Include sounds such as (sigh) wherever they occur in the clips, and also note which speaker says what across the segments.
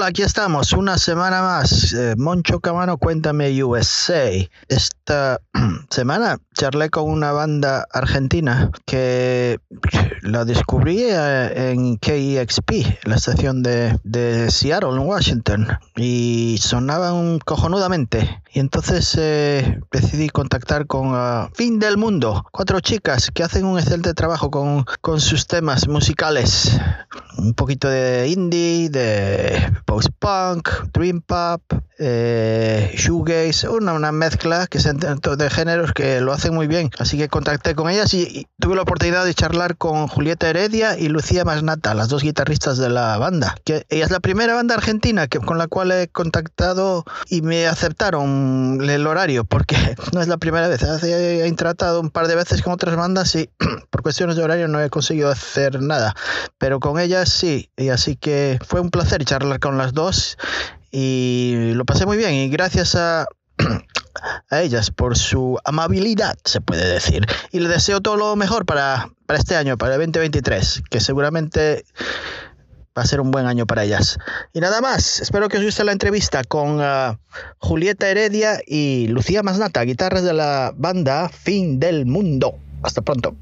Speaker 1: hola, aquí estamos, una semana más. Eh, Moncho Camano, cuéntame USA. Esta (clears throat) semana charlé con una banda argentina que la descubrí eh, en KEXP, la estación de, de Seattle, en Washington, y sonaban cojonudamente. Y entonces eh, decidí contactar con ah, Fin del Mundo, cuatro chicas que hacen un excelente trabajo con, con sus temas musicales. Un poquito de indie, de post-punk, dream pop, eh, shoegaze, una, una mezcla que se, de géneros que lo hacen muy bien. Así que contacté con ellas y, tuve la oportunidad de charlar con Julieta Heredia y Lucía Masnata, las dos guitarristas de la banda. Que ella es la primera banda argentina que, con la cual he contactado y me aceptaron el horario, porque (laughs) no es la primera vez. He tratado un par de veces con otras bandas y (clears throat) por cuestiones de horario no he conseguido hacer nada. Pero con ellas sí. Y así que fue un placer charlar con las dos y lo pasé muy bien. Y gracias a (clears throat) a ellas por su amabilidad, se puede decir. Y le deseo todo lo mejor para, para este año, para el 2023, que seguramente va a ser un buen año para ellas. Y nada más, espero que os guste la entrevista con uh, Julieta Heredia y Lucía Masnata, guitarras de la banda Fin del Mundo. Hasta pronto.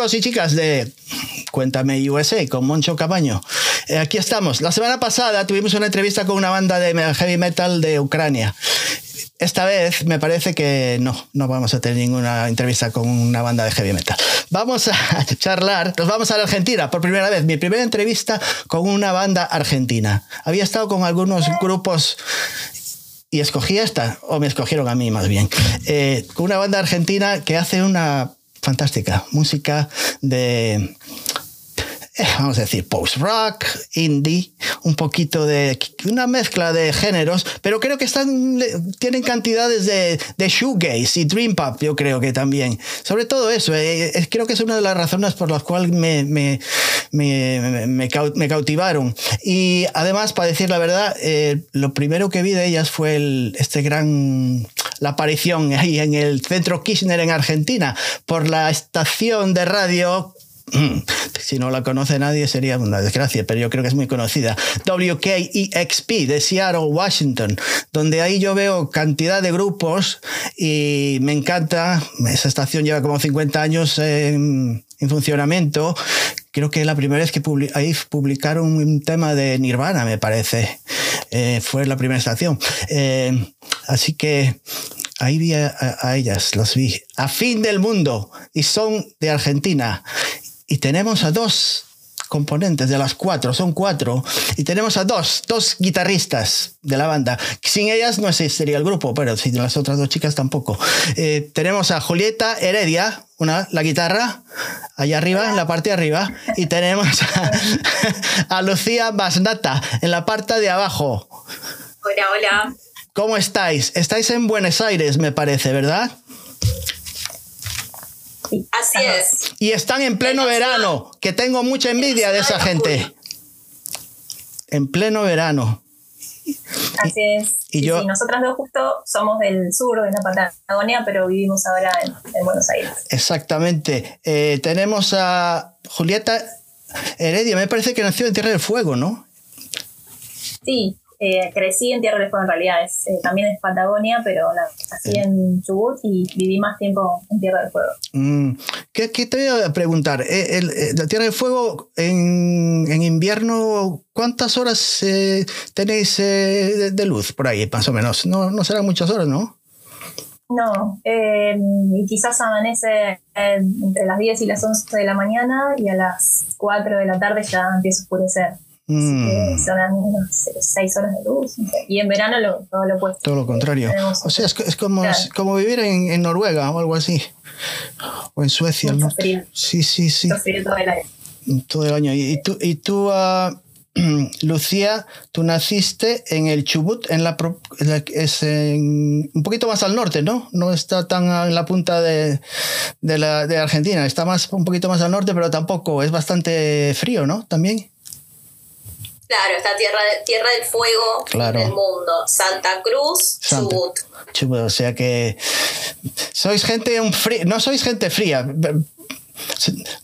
Speaker 1: Chicos y chicas de Cuéntame USA con Moncho Cabaño. Eh, aquí estamos. La semana pasada tuvimos una entrevista con una banda de heavy metal de Ucrania. Esta vez me parece que no, no vamos a tener ninguna entrevista con una banda de heavy metal. Vamos a (laughs) charlar, nos vamos a la Argentina por primera vez. Mi primera entrevista con una banda argentina. Había estado con algunos grupos y escogí esta, o me escogieron a mí más bien, eh, con una banda argentina que hace una fantástica. Música de (laughs) vamos a decir, post-rock, indie, un poquito de una mezcla de géneros, pero creo que están, tienen cantidades de, de shoegaze y dream pop, yo creo que también. Sobre todo eso, eh, eh, creo que es una de las razones por las cuales me, me, cautivaron. Y además, para decir la verdad, lo primero que vi de ellas fue el, este gran, la aparición (laughs) ahí en el centro Kirchner en Argentina, por la estación de radio (clears throat) si no la conoce nadie sería una desgracia, pero yo creo que es muy conocida. WKEXP de Seattle, Washington, donde ahí yo veo cantidad de grupos y me encanta. Esa estación lleva como 50 años en, funcionamiento. Creo que la primera vez que ahí publicaron un tema de Nirvana, me parece. Eh, fue la primera estación. Eh, así que ahí vi a, ellas, los vi. A fin del mundo. Y son de Argentina. Y tenemos a dos componentes de las cuatro, son cuatro, y tenemos a dos, dos guitarristas de la banda. Sin ellas no existiría el grupo, pero sin las otras dos chicas tampoco. Eh, tenemos a Julieta Heredia, una, la guitarra, allá arriba, en la parte de arriba, y tenemos (laughs) a, Lucía Basnata, en la parte de abajo.
Speaker 2: Hola, hola.
Speaker 1: ¿Cómo estáis? Estáis en Buenos Aires, me parece, ¿verdad?
Speaker 2: Así es.
Speaker 1: Y están en pleno verano, que tengo mucha envidia de esa gente. En pleno verano.
Speaker 2: Así es. Y, yo, nosotras dos justo somos del sur de la Patagonia, pero vivimos ahora en, Buenos Aires.
Speaker 1: Exactamente. Eh, tenemos a Julieta Heredia, me parece que nació en Tierra del Fuego, ¿no?
Speaker 2: Sí, eh, crecí en Tierra del Fuego en realidad, es, eh, también es Patagonia, pero nací en Chubut y viví más tiempo en Tierra del Fuego.
Speaker 1: Mm, ¿qué, te voy a preguntar? Eh, la Tierra del Fuego en, en invierno, ¿cuántas horas tenéis de, luz por ahí, más o menos? No, no serán muchas horas, ¿no?
Speaker 2: No, y quizás amanece entre las 10 y las 11 de la mañana y a las 4 de la tarde ya empieza a oscurecer. Mm. son seis horas de luz. Y en verano lo, todo lo opuesto.
Speaker 1: Todo lo contrario. O sea, es, es como, como vivir en, en, Noruega o algo así. O en Suecia. ¿no? Sí, sí, sí.
Speaker 2: todo el año.
Speaker 1: Todo el año. Y, tú, y tú uh, (clears throat) Lucía, tú naciste en el Chubut, en la, es un poquito más al norte, ¿no? No está tan en la punta de, de, la, de Argentina, está más, un poquito más al norte, pero tampoco, es bastante frío, ¿no? También.
Speaker 2: Claro, está Tierra, Tierra del Fuego del mundo. Santa Cruz, Chubut.
Speaker 1: Chubut. O sea que sois gente un no sois gente fría.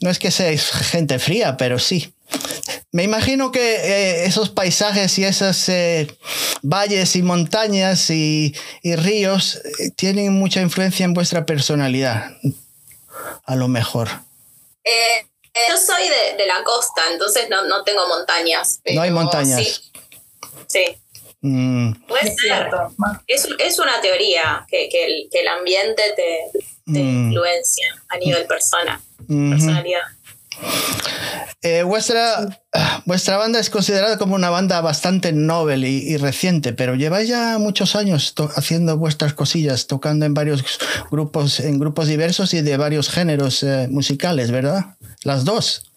Speaker 1: No es que seáis gente fría, pero sí. Me imagino que eh, esos paisajes y esos eh, valles y montañas y, ríos eh, tienen mucha influencia en vuestra personalidad. A lo mejor.
Speaker 2: Eh, yo soy de, la costa, entonces no, tengo montañas.
Speaker 1: no hay montañas.
Speaker 2: Sí. sí. Mm. Puede ser. Es, una teoría que, el, ambiente te, mm. influencia a nivel persona, personalidad.
Speaker 1: Eh, vuestra, vuestra banda es considerada como una banda bastante noble y, reciente, pero lleváis ya muchos años haciendo vuestras cosillas, tocando en varios grupos, en grupos diversos y de varios géneros eh, musicales, ¿verdad? Las dos.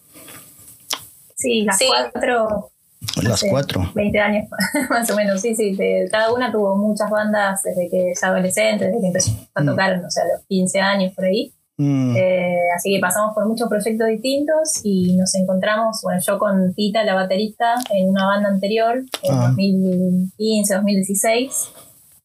Speaker 2: Sí, las cuatro.
Speaker 1: Las cuatro.
Speaker 2: 20 años, (laughs) más o menos, sí, sí. cada una tuvo muchas bandas desde que es adolescente, desde que empezó a mm. tocar, o sea, a los 15 años por ahí. Mm. Eh, así que pasamos por muchos proyectos distintos y nos encontramos, bueno, yo con Tita, la baterista, en una banda anterior, en 2015, ah. 2016.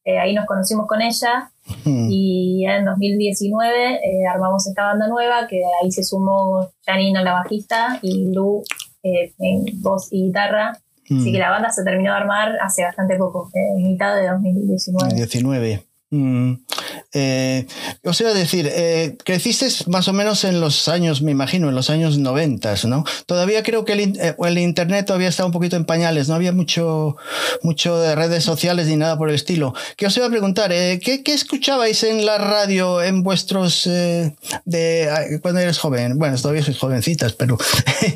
Speaker 2: Eh, ahí nos conocimos con ella mm. y en 2019 eh, armamos esta banda nueva que ahí se sumó Janina, la bajista, y Lu en voz y guitarra. Así que mm. la banda se terminó de armar hace bastante poco, en mitad de 2019.
Speaker 1: 2019. Eh, os iba a decir, eh, creciste más o menos en los años, me imagino, en los años 90, ¿no? Todavía creo que el, eh, el, Internet todavía estaba un poquito en pañales, no había mucho, mucho de redes sociales ni nada por el estilo. Que os iba a preguntar, eh, ¿qué, ¿qué, escuchabais en la radio en vuestros... Eh, de cuando eres joven? Bueno, todavía sois jovencitas, pero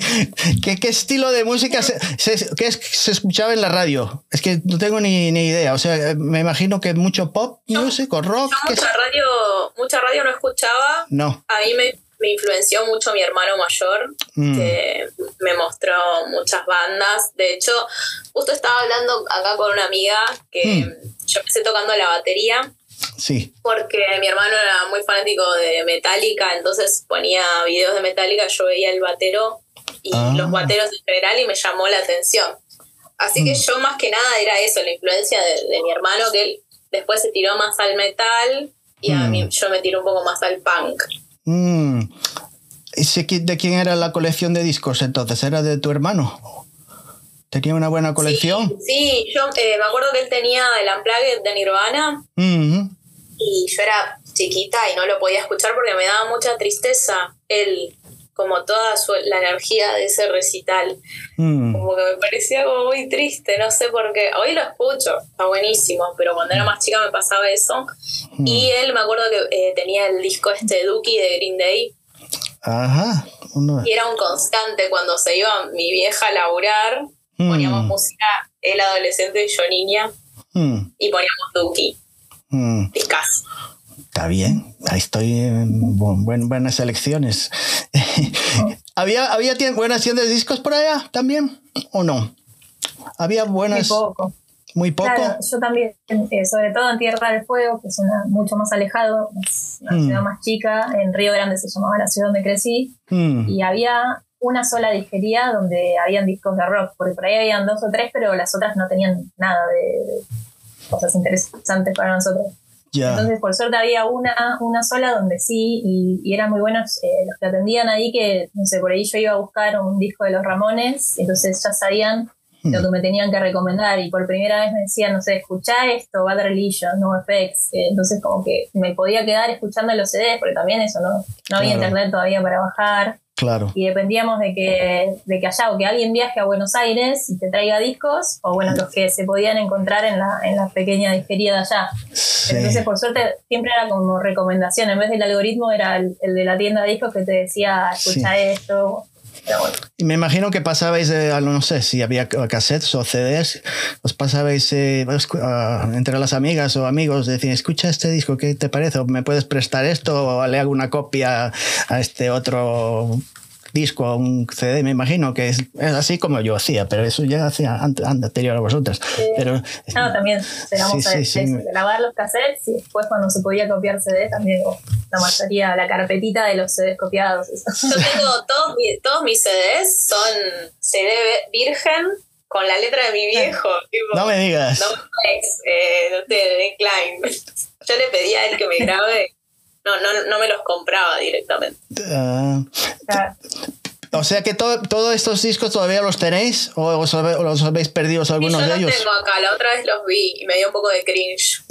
Speaker 1: (laughs) ¿qué, ¿qué, estilo de música se, se escuchaba en la radio? Es que no tengo ni, ni idea, o sea, me imagino que mucho pop music o rock.
Speaker 3: mucha radio, mucha radio no escuchaba.
Speaker 1: No.
Speaker 3: A mí me, me influenció mucho mi hermano mayor, mm. que me mostró muchas bandas. De hecho, justo estaba hablando acá con una amiga que mm. yo empecé tocando la batería.
Speaker 1: Sí.
Speaker 3: Porque mi hermano era muy fanático de Metallica, entonces ponía videos de Metallica, yo veía el batero y ah. los bateros en general y me llamó la atención. Así que mm. yo más que nada era eso, la influencia de, de mi hermano, que él Después se tiró más al metal y a mí mm. yo me tiro un poco más al punk.
Speaker 1: Mm. ¿De quién era la colección de discos entonces? ¿Era de tu hermano? ¿Tenía una buena colección?
Speaker 3: Sí, yo eh, me acuerdo que él tenía el Unplugged de Nirvana
Speaker 1: mm-hmm.
Speaker 3: y yo era chiquita y no lo podía escuchar porque me daba mucha tristeza él como toda la energía de ese recital.
Speaker 1: Mm.
Speaker 3: Como que me parecía como muy triste, no sé por qué. Hoy lo escucho, está buenísimo, pero cuando era más chica me pasaba eso.
Speaker 1: Mm.
Speaker 3: Y él me acuerdo que eh, tenía el disco este Dookie de Green Day.
Speaker 1: Ajá.
Speaker 3: Y era un constante cuando se iba mi vieja a laburar.
Speaker 1: Mm.
Speaker 3: Poníamos música, él adolescente y yo niña. Y poníamos Dookie. Discas.
Speaker 1: Está bien, ahí estoy en buenas elecciones. (laughs) ¿Había, ¿Había buenas tiendas de discos por allá también o no? ¿Había buenas?
Speaker 2: Muy poco.
Speaker 1: Muy poco.
Speaker 2: yo también, eh, sobre todo en Tierra del Fuego, que es una, mucho más alejado, es una
Speaker 1: Mm.
Speaker 2: ciudad más chica, en Río Grande se llamaba la ciudad donde crecí,
Speaker 1: Mm,
Speaker 2: y había una sola disquería donde habían discos de rock, porque por ahí habían dos o tres, pero las otras no tenían nada de, de cosas interesantes para nosotros. Entonces, por suerte había una, una sola donde sí, y, y eran muy buenos eh, los que atendían ahí, que, no sé, por ahí yo iba a buscar un disco de los Ramones, entonces ya sabían
Speaker 1: Hmm.
Speaker 2: lo que me tenían que recomendar, y por primera vez me decían, no sé, escuchá esto, Bad Religion, No Effects, eh, entonces como que me podía quedar escuchando los CDs, porque también eso, ¿no? No había
Speaker 1: Claro.
Speaker 2: internet todavía para bajar,
Speaker 1: Claro.
Speaker 2: y dependíamos de que, de que allá o que alguien viaje a Buenos Aires y te traiga discos, o bueno, los que se podían encontrar en la, en la pequeña disquería de allá.
Speaker 1: Sí.
Speaker 2: Entonces, por suerte, siempre era como recomendación. En vez del algoritmo, era el, el de la tienda de discos que te decía, escucha esto. Pero bueno,
Speaker 1: Y me imagino que pasabais, no sé si había cassettes o CDs, os pasabais eh, entre las amigas o amigos, decir, escucha este disco, ¿qué te parece? ¿O me puedes prestar esto? ¿O le hago una copia a este otro disco, a un CD? Me imagino que es, es así como yo hacía, pero eso ya hacía ante- anterior a vosotras. Pero,
Speaker 2: no, también llegamos
Speaker 1: Sí,
Speaker 2: a
Speaker 1: sí, sí.
Speaker 2: a grabar los cassettes y después, cuando se podía copiar CD, también la mayoría, la carpetita de los CDs copiados.
Speaker 3: Yo tengo todos, todos mis CDs son CD virgen con la letra de mi viejo. tipo,
Speaker 1: no me digas.
Speaker 3: No ex, eh, no de Klein. Yo le pedí a él que me grabe. No, no, no me los compraba directamente.
Speaker 1: Ah, o sea que todo- todos estos discos todavía los tenéis o os, o los habéis perdido algunos
Speaker 3: yo
Speaker 1: de
Speaker 3: los
Speaker 1: ellos.
Speaker 3: tengo acá, la otra vez los vi y me dio un poco de cringe.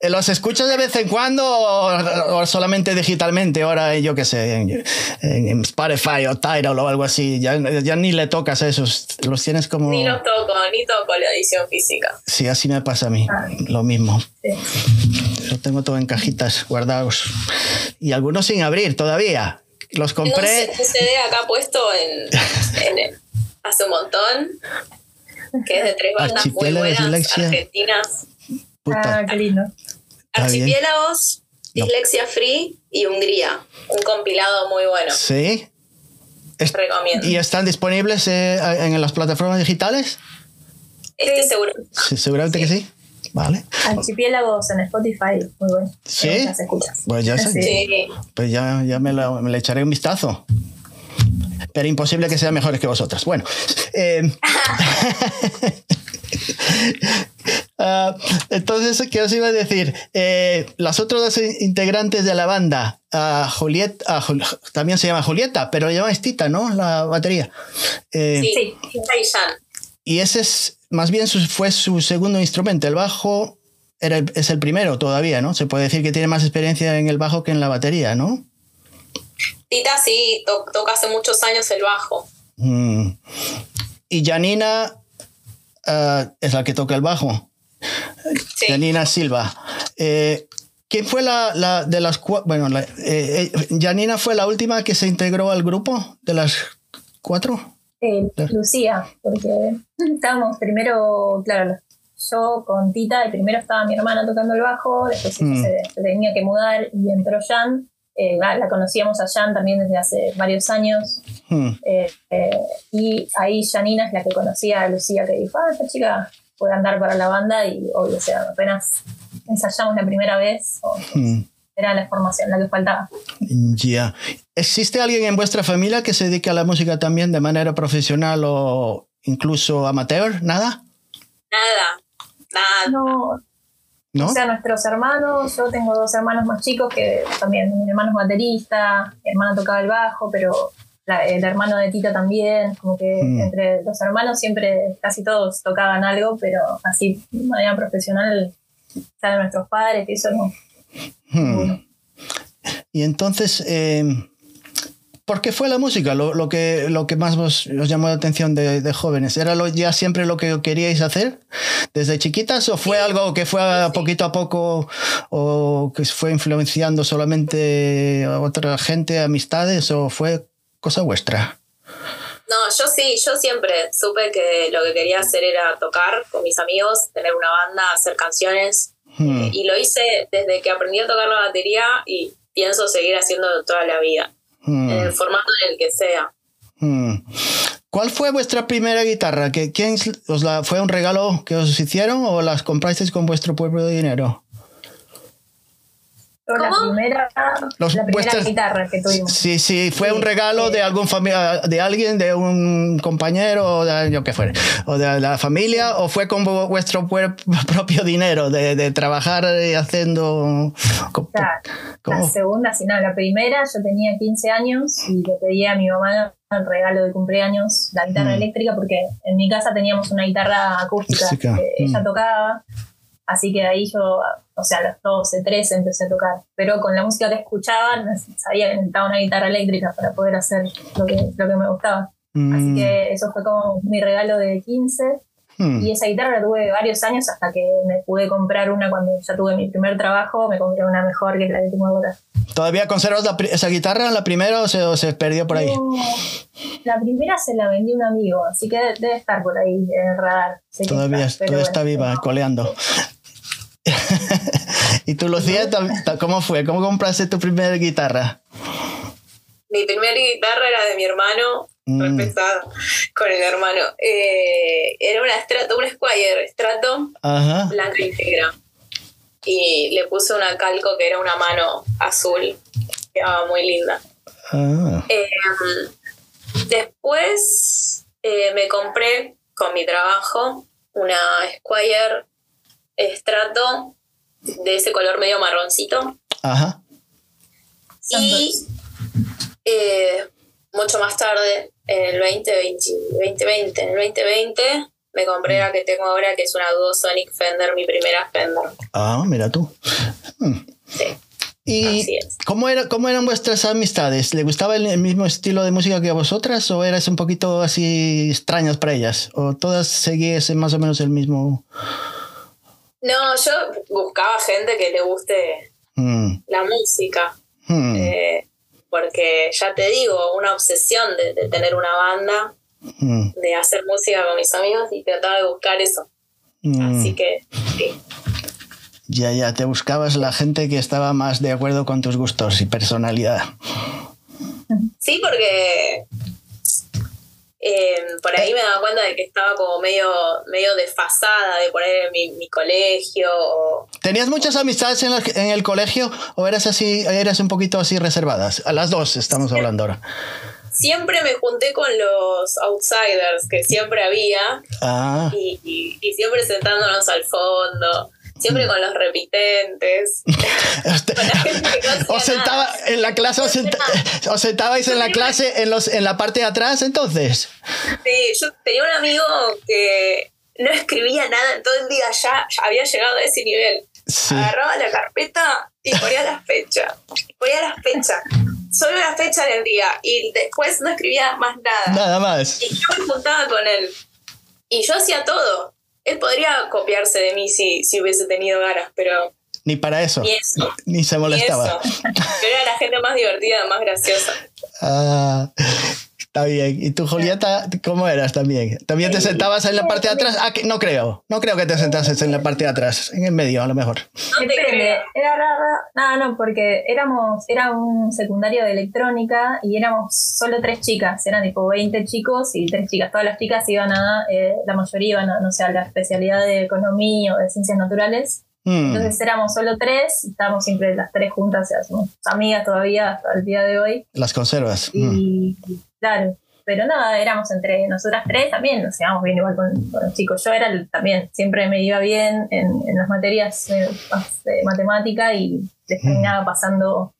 Speaker 1: Eh, ¿Los escuchas de vez en cuando o, o solamente digitalmente? Ahora, yo qué sé, en, en Spotify o Tidal o algo así. Ya, ya ni le tocas a esos. Los tienes como.
Speaker 3: Ni los toco, ni toco la edición física.
Speaker 1: Sí, así me pasa a mí.
Speaker 2: Ah.
Speaker 1: Lo mismo.
Speaker 2: Sí.
Speaker 1: Lo tengo todo en cajitas guardados. Y algunos sin abrir todavía. Los compré.
Speaker 3: C- un CD acá puesto en, en- hace un montón. Que es de tres bandas muy buenas,
Speaker 1: Dislexia.
Speaker 3: argentinas.
Speaker 1: Puta.
Speaker 2: Ah, qué lindo.
Speaker 3: Archipiélagos,
Speaker 1: No.
Speaker 3: Dislexia Free y Hungría. Un compilado muy bueno.
Speaker 1: Sí. Es-
Speaker 3: Recomiendo.
Speaker 1: ¿Y están disponibles eh, en las plataformas digitales?
Speaker 3: Este seguro.
Speaker 1: Sí, seguramente que sí. Vale.
Speaker 2: Archipiélagos en Spotify, muy bueno.
Speaker 1: ¿Sí?
Speaker 2: Hay Muchas escuchas.
Speaker 1: Pues ya sé.
Speaker 2: Sí.
Speaker 1: Pues ya, ya me, la- me le echaré un vistazo. Pero imposible que sean mejores que vosotras. Bueno. (laughs) eh, (laughs) ah, entonces, ¿qué os iba a decir? Eh, las otras dos integrantes de la banda, ah, Juliet, ah, Jul- también se llama Julieta, pero llama Tita, ¿no? La batería. Eh,
Speaker 3: Sí,
Speaker 2: Sí.
Speaker 3: Tita y Jan.
Speaker 1: Y ese es, más bien su- fue su segundo instrumento. El bajo es el primero todavía, ¿no? Se puede decir que tiene más experiencia en el bajo que en la batería, ¿no?
Speaker 3: Tita sí, toca hace muchos años el bajo.
Speaker 1: Mm. Y Janina ah, es la que toca el bajo. Janina Silva. Eh, ¿Quién fue la, de las cuatro? Bueno, eh, eh, Janina fue la última que se integró al grupo de las cuatro.
Speaker 2: Lucía, porque (laughs) estábamos primero, claro, yo con Tita, y primero estaba mi hermana tocando el bajo, después mm. se, tenía que mudar y entró Jan. Eh, la conocíamos a Jan también desde hace varios años. Mm. Eh, eh, y ahí Janina es la que conocía a Lucía, que dijo, ah, esta chica puede andar para la banda y obvio, o sea, apenas ensayamos la primera vez, mm. Era la formación la que faltaba.
Speaker 1: Ya. ¿Existe alguien en vuestra familia que se dedique a la música también de manera profesional o incluso amateur? ¿Nada?
Speaker 3: Nada,
Speaker 2: no. O sea, nuestros hermanos, yo tengo dos hermanos más chicos que también, mi hermano es baterista, mi hermana tocaba el bajo, pero el hermano de Tita también, como que mm. entre los hermanos siempre casi todos tocaban algo, pero así de manera profesional, o sea, nuestros padres, que eso no.
Speaker 1: Hmm. Y entonces, eh, ¿Por qué fue la música lo, que, lo que más os, llamó la atención de, jóvenes? ¿Era lo, ya siempre lo que queríais hacer desde chiquitas o fue algo que fue poquito a poco o que fue influenciando solamente a otra gente, amistades o fue cosa vuestra?
Speaker 3: No, yo sí, yo siempre supe que lo que quería hacer era tocar con mis amigos, tener una banda, hacer canciones. Hmm. y lo hice desde que aprendí a tocar la batería y pienso seguir haciendo toda la vida en el formato en el que sea.
Speaker 1: Hmm. ¿Cuál fue vuestra primera guitarra? ¿Quién os la, ¿Fue un regalo que os hicieron o las comprasteis con vuestro propio dinero?
Speaker 2: La primera, la primera guitarra que tuvimos.
Speaker 1: Sí, sí, fue un regalo de algún familia, de alguien, de un compañero, o de yo qué fue, o de la familia, o fue con vuestro (laughs) propio dinero de, de trabajar haciendo.
Speaker 2: La segunda, sí, no, la primera, yo tenía 15 años y le pedí a mi mamá el regalo de cumpleaños la guitarra mm. eléctrica porque en mi casa teníamos una guitarra acústica que ella mm. tocaba Así que ahí yo, o sea, a los 12, 13 empecé a tocar. Pero con la música que escuchaba, sabía que necesitaba una guitarra eléctrica para poder hacer lo que, lo que me gustaba. Mm. Así que eso fue como mi regalo de 15. Hmm. Y esa guitarra la tuve varios años hasta que me pude comprar una cuando ya tuve mi primer trabajo. Me compré una mejor que es la que tengo ahora.
Speaker 1: ¿Todavía conservas esa guitarra, la primera, o se, se perdió por ahí?
Speaker 2: la primera se la vendí a un amigo, así que debe estar por ahí en el radar.
Speaker 1: todavía está, todavía está viva, coleando. (laughs) ¿Y tú, Lucía, cómo fue? ¿Cómo compraste tu primera guitarra?
Speaker 3: Mi primera guitarra era de mi hermano, mm. con el hermano. Eh, era una Strato, un Squire Strato, blanca y negra. Y le puse una calco que era una mano azul, quedaba muy linda. Ah. Em, después eh, me compré con mi trabajo una Squire estrato de ese color medio marroncito. Ajá. Y eh, mucho más tarde, en el 2020, 2020, en el 2020 me compré la que tengo ahora, que es una Duo Sonic Fender, mi primera Fender.
Speaker 1: Ah, mira tú. Hmm. Sí. ¿Y ¿cómo, era, cómo eran vuestras amistades? ¿Le gustaba el, mismo estilo de música que a vosotras o eras un poquito así extrañas para ellas? ¿O todas seguíais más o menos el mismo...?
Speaker 3: No, yo buscaba gente que le guste mm. la música. Mm. Eh, porque ya te digo, una obsesión de, tener una banda, mm. de hacer música con mis amigos y trataba de buscar eso. Así que sí.
Speaker 1: Ya, ya, te buscabas la gente que estaba más de acuerdo con tus gustos y personalidad.
Speaker 3: Sí, porque Em, por ahí me daba cuenta de que estaba como medio, medio desfasada de poner en mi, colegio.
Speaker 1: ¿Tenías muchas amistades en, el colegio o eras así, eras un poquito así reservadas? A las dos estamos hablando ahora.
Speaker 3: Siempre me junté con los outsiders que siempre había ah. y, y siempre sentándonos al fondo siempre con los repitentes. (laughs) (laughs)
Speaker 1: os sentaba en la clase, os, sentabais en la clase en, los, en la parte de atrás entonces.
Speaker 3: Sí, yo tenía un amigo que no escribía nada en todo el día, ya, había llegado a ese nivel. agarraba la carpeta y ponía la fecha. Ponía la fecha. Solo la fecha del día. Y después no escribía más nada.
Speaker 1: Nada más.
Speaker 3: Y yo me juntaba con él. Y yo hacía todo. Él podría copiarse de mí si, si hubiese tenido ganas, pero
Speaker 1: ni para eso. Ni, se molestaba.
Speaker 3: Ni Yo era la gente más divertida, más graciosa. (laughs)
Speaker 1: Ah, está bien. ¿Y tú, Julieta, cómo eras también? ¿También te sentabas en la parte de atrás? Ah, no creo. No creo que te sentases en la parte de atrás, en el medio a lo mejor.
Speaker 2: No. Era rara. No, no, porque éramos, era un secundario de electrónica y éramos solo tres chicas. Eran tipo 20 chicos y tres chicas. Todas las chicas iban a, eh, la mayoría iban a, no sé, a la especialidad de economía o de ciencias naturales Mm. Entonces éramos solo tres, estábamos siempre las tres juntas, somos amigas todavía hasta el día de hoy.
Speaker 1: Las conservas.
Speaker 2: Y mm. claro, pero nada, éramos entre nosotras tres también, nos llevamos bien igual con, los chicos. Yo era también, siempre me iba bien en, las materias de matemática y les terminaba pasando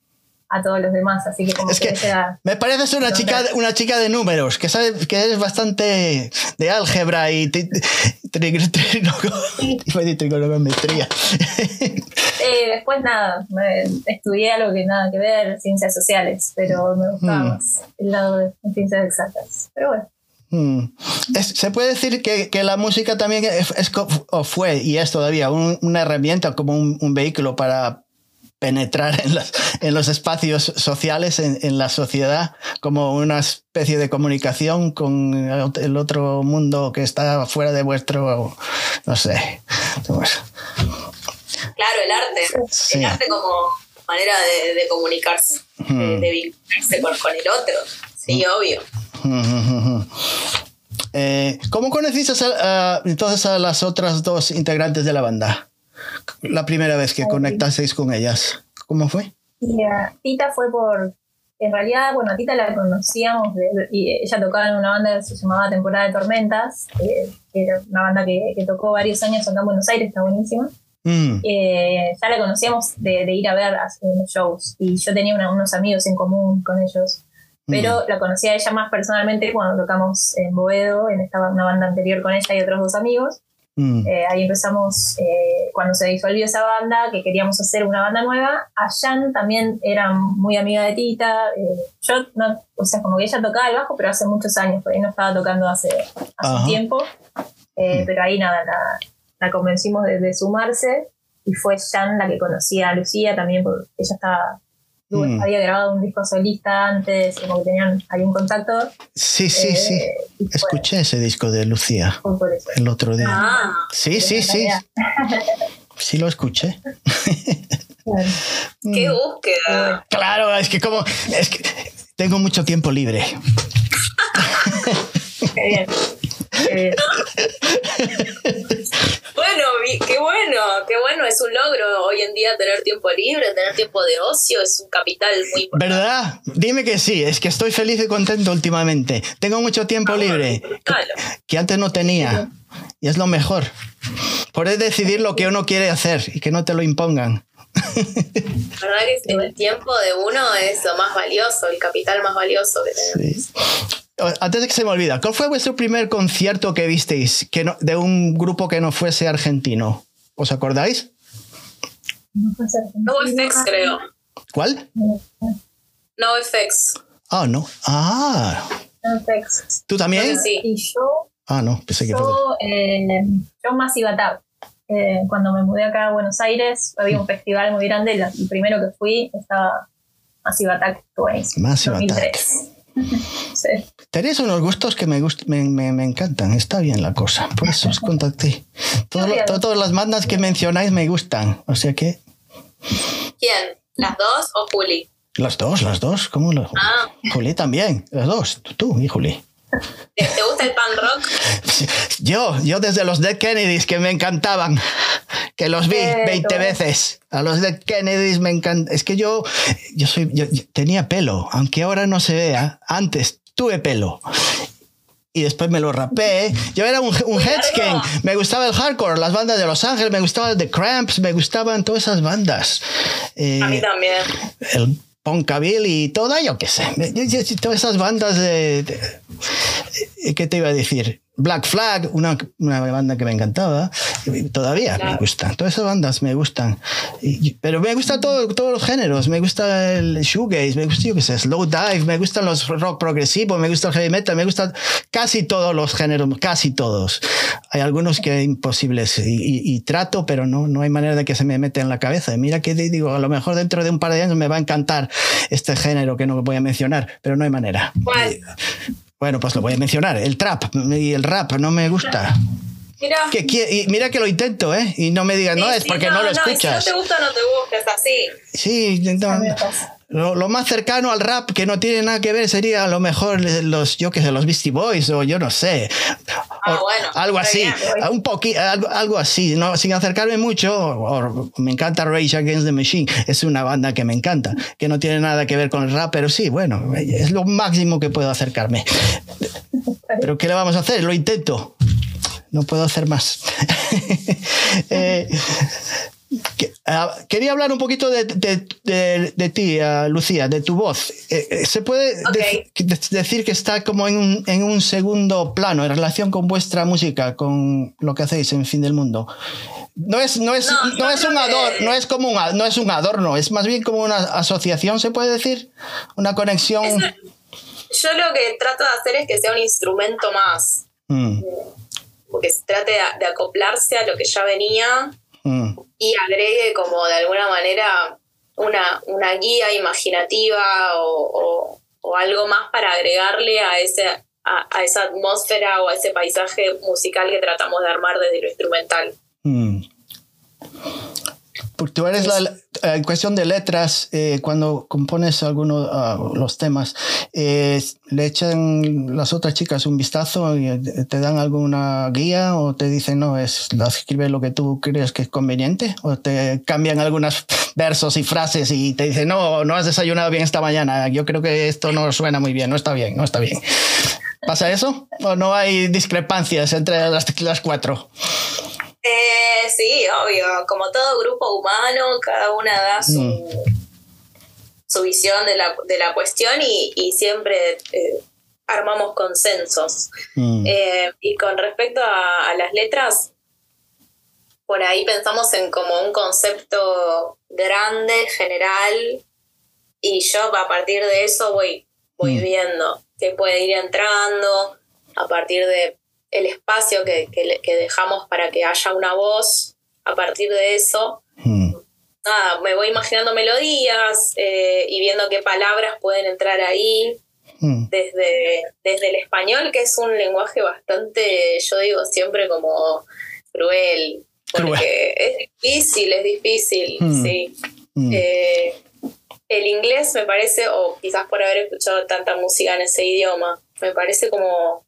Speaker 2: a todos los demás, así que como
Speaker 1: es que, me parece una chica, una chica de números, que sabe que es bastante de álgebra y trigonometría. (laughs) (laughs)
Speaker 2: después nada, estudié algo que nada que ver, ciencias sociales, pero me gustaba mm. más el lado de ciencias exactas. Pero bueno.
Speaker 1: Mm. se puede decir que, que, la música también es, o fue y es todavía una herramienta como un, un vehículo para penetrar en, las, en los espacios sociales, en, en, la sociedad, como una especie de comunicación con el otro mundo que está fuera de vuestro, no sé.
Speaker 3: Claro, el arte. El arte como manera de, comunicarse, de, vincularse con, el otro. Sí, obvio. (laughs)
Speaker 1: Eh, ¿Cómo conociste entonces a las otras dos integrantes de la banda? La primera vez que conectasteis con ellas? ¿Cómo fue?
Speaker 2: Tita fue por, en realidad, bueno, a Tita la conocíamos y ella tocaba en una banda que se llamaba Temporada de Tormentas, que era una banda que, tocó varios años acá en Buenos Aires, está buenísima. Mm. Eh, ya la conocíamos de, ir a ver a, shows y yo tenía unos amigos en común con ellos, pero mm. la conocía a ella más personalmente cuando tocamos en Boedo, en esta una banda anterior con ella y otros dos amigos. Mm. Eh, ahí empezamos, eh, cuando se disolvió esa banda, que queríamos hacer una banda nueva. A Jan también era muy amiga de Tita. Eh, yo, no, o sea, como que ella tocaba el bajo, pero hace muchos años, porque no estaba tocando hace, hace tiempo. Mm. Pero ahí nada, la, convencimos de, de, sumarse. Y fue Jan la que conocía a Lucía también, porque ella estaba Mm. Había grabado un disco solista antes, como que tenían ahí un contacto.
Speaker 1: Sí, sí, sí. Eh, Escuché ese disco de Lucía el otro día. Ah, sí, sí, sí. (laughs) Sí lo escuché. (laughs)
Speaker 3: ¡Qué búsqueda!
Speaker 1: Claro, es que como... Es que tengo mucho tiempo libre.
Speaker 2: Qué bien. (laughs)
Speaker 3: bueno, qué bueno, qué bueno, es un logro hoy en día tener tiempo libre, tener tiempo de ocio, es un capital muy importante.
Speaker 1: ¿Verdad? Dime que sí, es que estoy feliz y contento últimamente. Tengo mucho tiempo ah, libre que, antes no tenía y es lo mejor. Poder decidir lo que uno quiere hacer y que no te lo impongan.
Speaker 3: ¿Verdad que el (laughs) tiempo de uno es lo más valioso, el capital más valioso que tenemos?
Speaker 1: Antes de que se me olvida, ¿cuál fue vuestro primer concierto que visteis que no, de un grupo que no fuese argentino? ¿Os acordáis?
Speaker 3: No FX, creo.
Speaker 1: ¿Cuál?
Speaker 3: No FX.
Speaker 1: Ah, no. Ah.
Speaker 2: No FX.
Speaker 1: ¿Tú también?
Speaker 2: Sí. Y yo.
Speaker 1: Ah, no, pensé que
Speaker 2: yo, eh, yo más iba eh, cuando me mudé acá a Buenos Aires, había un festival muy grande. El primero que fui estaba Massive Attack,
Speaker 1: Massive Attack. sí. Tenéis unos gustos que me, me, me, encantan, está bien la cosa, por eso os contacté. todas las bandas que mencionáis me gustan, o sea que...
Speaker 3: ¿Quién? ¿Las dos o Juli?
Speaker 1: Las dos, las dos, ¿cómo? lo ah. Juli también, las dos, tú y Juli.
Speaker 3: ¿Te, gusta el pan rock? (laughs)
Speaker 1: Yo, yo desde los Dead Kennedys que me encantaban, que los vi 20 veces. A los Dead Kennedys me encanta. Es que yo, yo soy, yo, tenía pelo, aunque ahora no se vea. Antes tuve pelo y después me lo rapé. Yo era un, un headscan. Me gustaba el hardcore, las bandas de Los Ángeles, me gustaba The Cramps, me gustaban todas esas bandas.
Speaker 3: Eh, a mí también.
Speaker 1: El Poncabil y toda, yo qué sé. todas esas bandas de, ¿Qué te iba a decir? Black Flag, una, una, banda que me encantaba, todavía me gusta. Todas esas bandas me gustan. pero me gusta todo, todos los géneros. Me gusta el shoegaze, me gusta, yo qué sé, slow dive, me gustan los rock progresivos, me gusta el heavy metal, me gustan casi todos los géneros, casi todos. Hay algunos que imposibles y, y, trato, pero no, no hay manera de que se me mete en la cabeza. mira que digo, a lo mejor dentro de un par de años me va a encantar este género que no voy a mencionar, pero no hay manera. Bueno, pues lo voy a mencionar. El trap y el rap no me gusta. Mira. Que, y mira que lo intento, ¿eh? Y no me digas, no, es porque no, lo escuchas.
Speaker 3: si no te gusta, no te así.
Speaker 1: Sí, lo, más cercano al rap que no tiene nada que ver sería a lo mejor los, yo que sé, los Beastie Boys o yo no sé.
Speaker 3: Ah, bueno,
Speaker 1: algo así, un poquito, algo, así, no, sin acercarme mucho. me encanta Rage Against the Machine, es una banda que me encanta, que no tiene nada que ver con el rap, pero sí, bueno, es lo máximo que puedo acercarme. Pero ¿qué le vamos a hacer? Lo intento no puedo hacer más. (laughs) Eh, ah, quería hablar un poquito de, ti, ah, Lucía, de tu voz. Eh, eh, ¿Se puede decir que está como en un, segundo plano en relación con vuestra música, con lo que hacéis en Fin del Mundo? No es, no es, no, es un adorno, no es como un, no es un adorno, es más bien como una asociación, se puede decir, una conexión.
Speaker 3: yo lo que trato de hacer es que sea un instrumento más. Mm porque se trate de, acoplarse a lo que ya venía y agregue como de alguna manera una, una guía imaginativa o, algo más para agregarle a, ese, a, esa atmósfera o a ese paisaje musical que tratamos de armar desde lo instrumental. Mm.
Speaker 1: Porque tú eres la, eh, en cuestión de letras, eh, cuando compones algunos ah, los temas, eh, ¿le echan las otras chicas un vistazo y te dan alguna guía o te dicen, no, es, escribe lo que tú crees que es conveniente? ¿O te cambian algunos versos y frases y te dicen, no, no has desayunado bien esta mañana, yo creo que esto no suena muy bien, no está bien, no está bien? ¿Pasa eso? ¿O no hay discrepancias entre las, las cuatro?
Speaker 3: Eh, sí, obvio. Como todo grupo humano, cada una da su, mm. su visión de la, de la cuestión y, siempre eh, armamos consensos. Mm. Eh, y con respecto a, las letras, por ahí pensamos en como un concepto grande, general, y yo a partir de eso voy, voy mm. viendo qué puede ir entrando, a partir de el espacio que, dejamos para que haya una voz a partir de eso. Hmm. Nada, me voy imaginando melodías eh, y viendo qué palabras pueden entrar ahí. Hmm. Desde, desde el español, que es un lenguaje bastante, yo digo siempre como cruel, porque es difícil, es difícil, hmm. sí. Eh, el inglés me parece, o quizás por haber escuchado tanta música en ese idioma, me parece como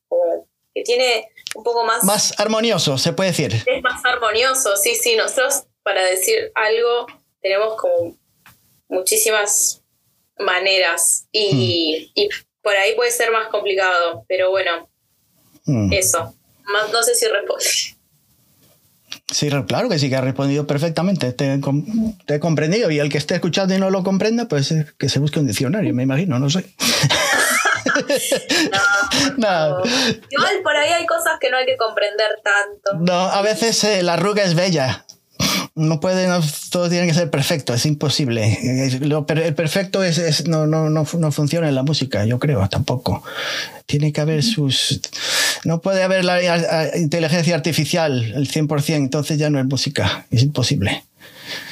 Speaker 3: que tiene un poco más...
Speaker 1: Más armonioso, se puede decir.
Speaker 3: Es más armonioso, sí, sí. Nosotros para decir algo tenemos como muchísimas maneras y, hmm. por ahí puede ser más complicado, pero bueno, hmm. eso. no sé si responde.
Speaker 1: Sí, claro que sí, que ha respondido perfectamente. Te, te, he comprendido y el que esté escuchando y no lo comprenda, pues que se busque un diccionario, me imagino, no sé. (laughs)
Speaker 3: no, Igual por ahí hay cosas que no hay que comprender tanto.
Speaker 1: No, a veces eh, la arruga es bella. No puede, todo tiene que ser perfecto, es imposible. el perfecto es, no, no, no, no, funciona en la música, yo creo, tampoco. Tiene que haber sus. No puede haber la inteligencia artificial el 100%, entonces ya no es música, es imposible.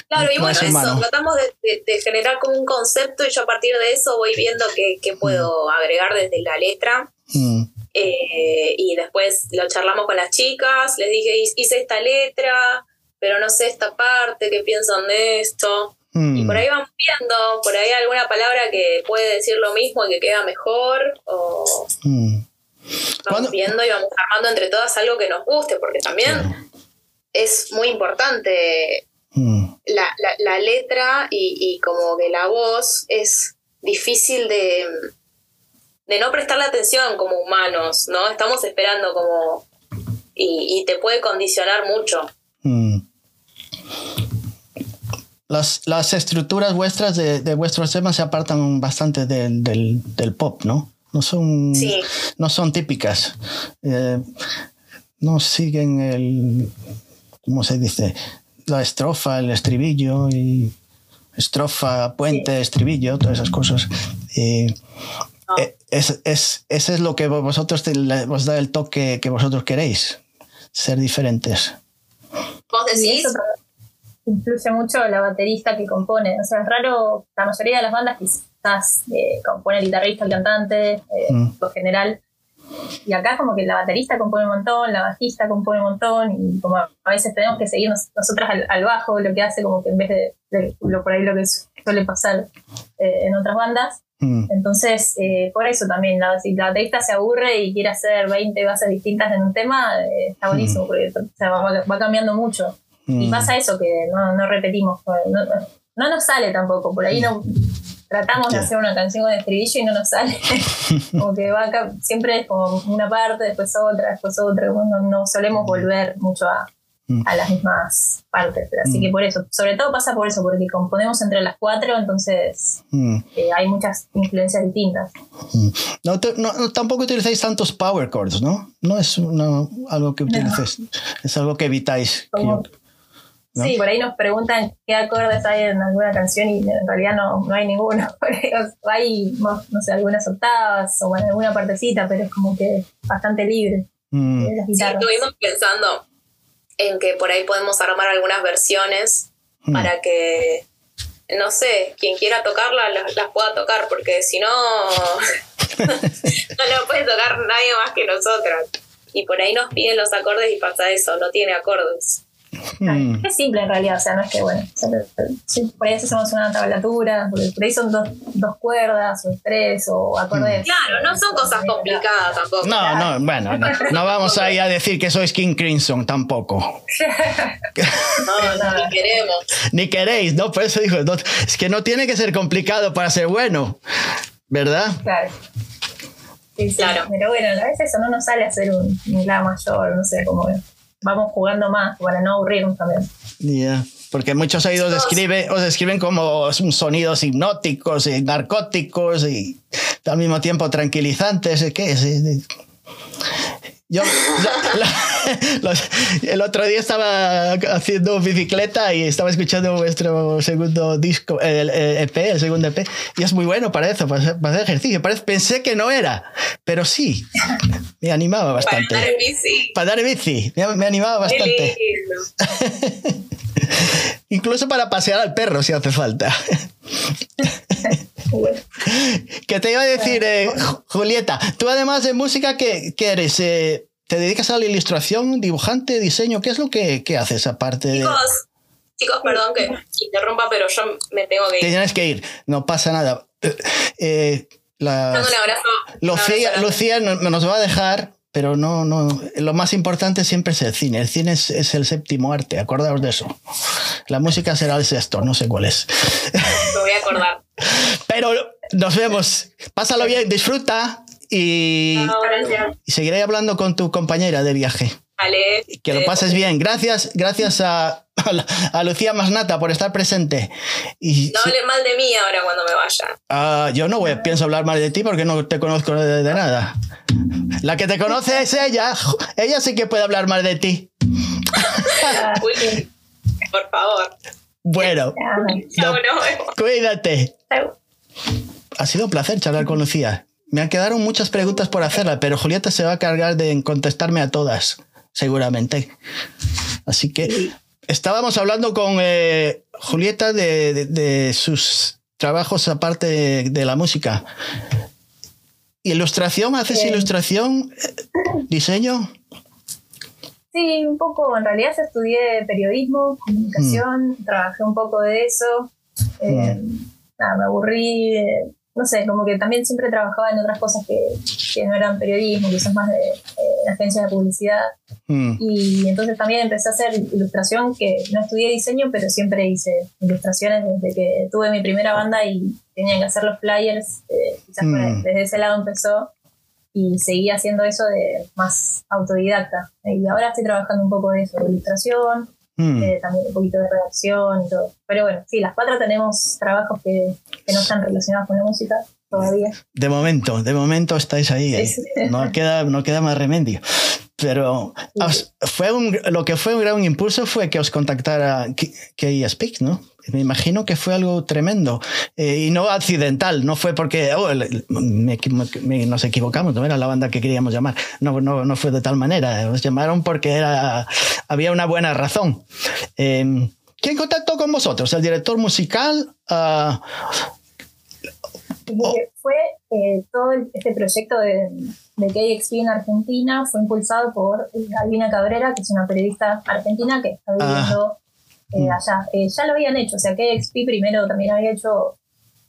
Speaker 3: Claro, y bueno, eso, tratamos de, generar como un concepto y yo a partir de eso voy viendo qué, puedo mm. agregar desde la letra. Mm. Eh, y después lo charlamos con las chicas, les dije, hice esta letra, pero no sé esta parte, qué piensan de esto. Y por mm. ahí vamos viendo, por ahí alguna palabra que puede decir lo mismo y que queda mejor, o vamos viendo y vamos armando entre todas algo que nos guste, porque también es muy importante la, letra y, como que la voz es difícil de, de no prestarle atención como humanos, ¿no? Estamos esperando como... y, te puede condicionar mucho. Mm.
Speaker 1: Las, las, estructuras vuestras de, de, vuestros temas se apartan bastante del, del, pop, ¿no? no son, no son típicas. Eh, no siguen el, ¿cómo se dice? La estrofa, el estribillo y estrofa, puente, estribillo, todas esas cosas. Eh, es, es, ese es lo que vosotros os da el toque que vosotros queréis, ser diferentes.
Speaker 3: ¿Vos decís?
Speaker 2: Influye mucho la baterista que compone. O sea, es raro, la mayoría de las bandas quizás eh, compone el guitarrista, el cantante, eh, mm. por general. Y acá como que la baterista compone un montón, la bajista compone un montón, y como a veces tenemos que seguir nosotras al, bajo, lo que hace como que en vez de, lo por ahí lo que suele pasar eh, en otras bandas, Mm. Entonces, eh, por eso también, la, si la baterista se aburre y quiere hacer 20 bases distintas en un tema, eh, está buenísimo, mm. porque va, cambiando mucho. Y mm. pasa eso, que no, no repetimos, no, no, nos sale tampoco, por ahí no tratamos de hacer una canción con estribillo y no nos sale. (laughs) como que va siempre es como una parte, después otra, después otra, no solemos volver mucho a, Mm. a las mismas partes. Así que mm. por eso, sobre todo pasa por eso, porque componemos entre las cuatro, entonces mm. eh, hay muchas influencias distintas.
Speaker 1: No, tampoco utilizáis tantos power chords, ¿no? No es algo que utilices, es algo que evitáis.
Speaker 2: Sí, por ahí nos preguntan qué acordes hay en alguna canción y en realidad no, no hay ninguno. (laughs) hay, no sé, algunas octavas o en alguna partecita, pero es como que bastante libre.
Speaker 3: Sí, estuvimos pensando en que por ahí podemos armar algunas versiones hmm. para que, no sé, quien quiera tocarla las, pueda tocar, porque si no, (laughs) no lo puede tocar nadie más que nosotras. Y por ahí nos piden los acordes y pasa eso, no tiene acordes. (laughs)
Speaker 2: Mm. Es simple en realidad, o sea, no es que, bueno, por ahí hacemos una tablatura, por ahí son dos, dos cuerdas o tres o acordes.
Speaker 3: Mm. Claro, no son cosas complicadas tampoco.
Speaker 1: No, no, bueno, no, vamos ahí a decir que sois King Crimson tampoco.
Speaker 3: no, (laughs) no, ni queremos.
Speaker 1: Ni queréis, ¿no? Por eso digo, es que no tiene que ser complicado para ser bueno, ¿verdad?
Speaker 2: Claro. Sí, claro. Pero bueno, a veces eso no nos sale a hacer un, un la mayor, no sé cómo vamos jugando más para no aburrirnos también.
Speaker 1: Yeah. Porque muchos oídos describen, os describen como sonidos hipnóticos y narcóticos y al mismo tiempo tranquilizantes. ¿Qué es? Yo, el otro día estaba haciendo bicicleta y estaba escuchando vuestro segundo disco, el, EP, el segundo EP, y es muy bueno para eso, para hacer, ejercicio. pensé que no era, pero sí, me animaba bastante.
Speaker 3: Para dar bici.
Speaker 1: Para dar bici, me, animaba bastante. (laughs) Incluso para pasear al perro si hace falta. (laughs) (laughs) ¿Qué te iba a decir, eh, Julieta? Tú además de música, ¿qué, eres? Eh, ¿Te dedicas a la ilustración, dibujante, diseño? ¿Qué es lo que, haces aparte de...?
Speaker 3: Chicos, chicos, perdón que interrumpa, pero yo me tengo que ir.
Speaker 1: tienes que ir, no pasa nada. Eh,
Speaker 3: un abrazo.
Speaker 1: Lucía, Lucía nos va a dejar pero no, no, lo más importante siempre es el cine. El cine es, el séptimo arte, acordaos de eso. La música será el sexto, no sé cuál es.
Speaker 3: Me voy a acordar.
Speaker 1: Pero nos vemos. Pásalo bien, disfruta y, y seguiré hablando con tu compañera de viaje.
Speaker 3: Vale.
Speaker 1: Que lo pases bien. Gracias, gracias a, a, Lucía Masnata por estar presente.
Speaker 3: Y, no hable mal de mí ahora cuando me vaya.
Speaker 1: Ah, yo no voy, pienso hablar mal de ti porque no te conozco de, nada. La que te conoce es ella. Ella sí que puede hablar mal de ti. (laughs)
Speaker 3: por favor.
Speaker 1: Bueno, cuídate. Ha sido un placer charlar con Lucía. Me quedaron muchas preguntas por hacerla, pero Julieta se va a cargar de contestarme a todas, seguramente. Así que estábamos hablando con eh, Julieta de, sus trabajos aparte de, la música. ¿Ilustración? ¿Haces ilustración? ¿Diseño?
Speaker 2: Sí, un poco. En realidad estudié periodismo, comunicación, mm. trabajé un poco de eso. Eh, mm. nada, me aburrí. Eh, no sé, como que también siempre trabajaba en otras cosas que, que no eran periodismo, son más de eh, agencias de publicidad. Mm. Y entonces también empecé a hacer ilustración, que no estudié diseño, pero siempre hice ilustraciones desde que tuve mi primera banda y tenía que hacer los flyers. Eh, quizás mm. desde ese lado empezó y seguí haciendo eso de más autodidacta. Y ahora estoy trabajando un poco de eso, de ilustración, Mm. Eh, también un poquito de redacción y todo. Pero bueno, sí, las cuatro tenemos trabajos que, que no están relacionados con la música. todavía.
Speaker 1: De momento, de momento estáis ahí. ¿eh? No, queda, no queda más remedio. Pero fue un, lo que fue un gran impulso fue que os contactara que Speak, ¿no? Me imagino que fue algo tremendo eh, y no accidental, no fue porque oh, nos equivocamos, no era la banda que queríamos llamar, no, no, no fue de tal manera, nos llamaron porque era, había una buena razón. Eh, ¿Quién contactó con vosotros? ¿El director musical? Uh,
Speaker 2: fue eh, todo este proyecto de, de KXP en Argentina fue impulsado por Albina Cabrera, que es una periodista argentina que está viviendo eh, allá. Eh, ya lo habían hecho, o sea, KXP primero también había hecho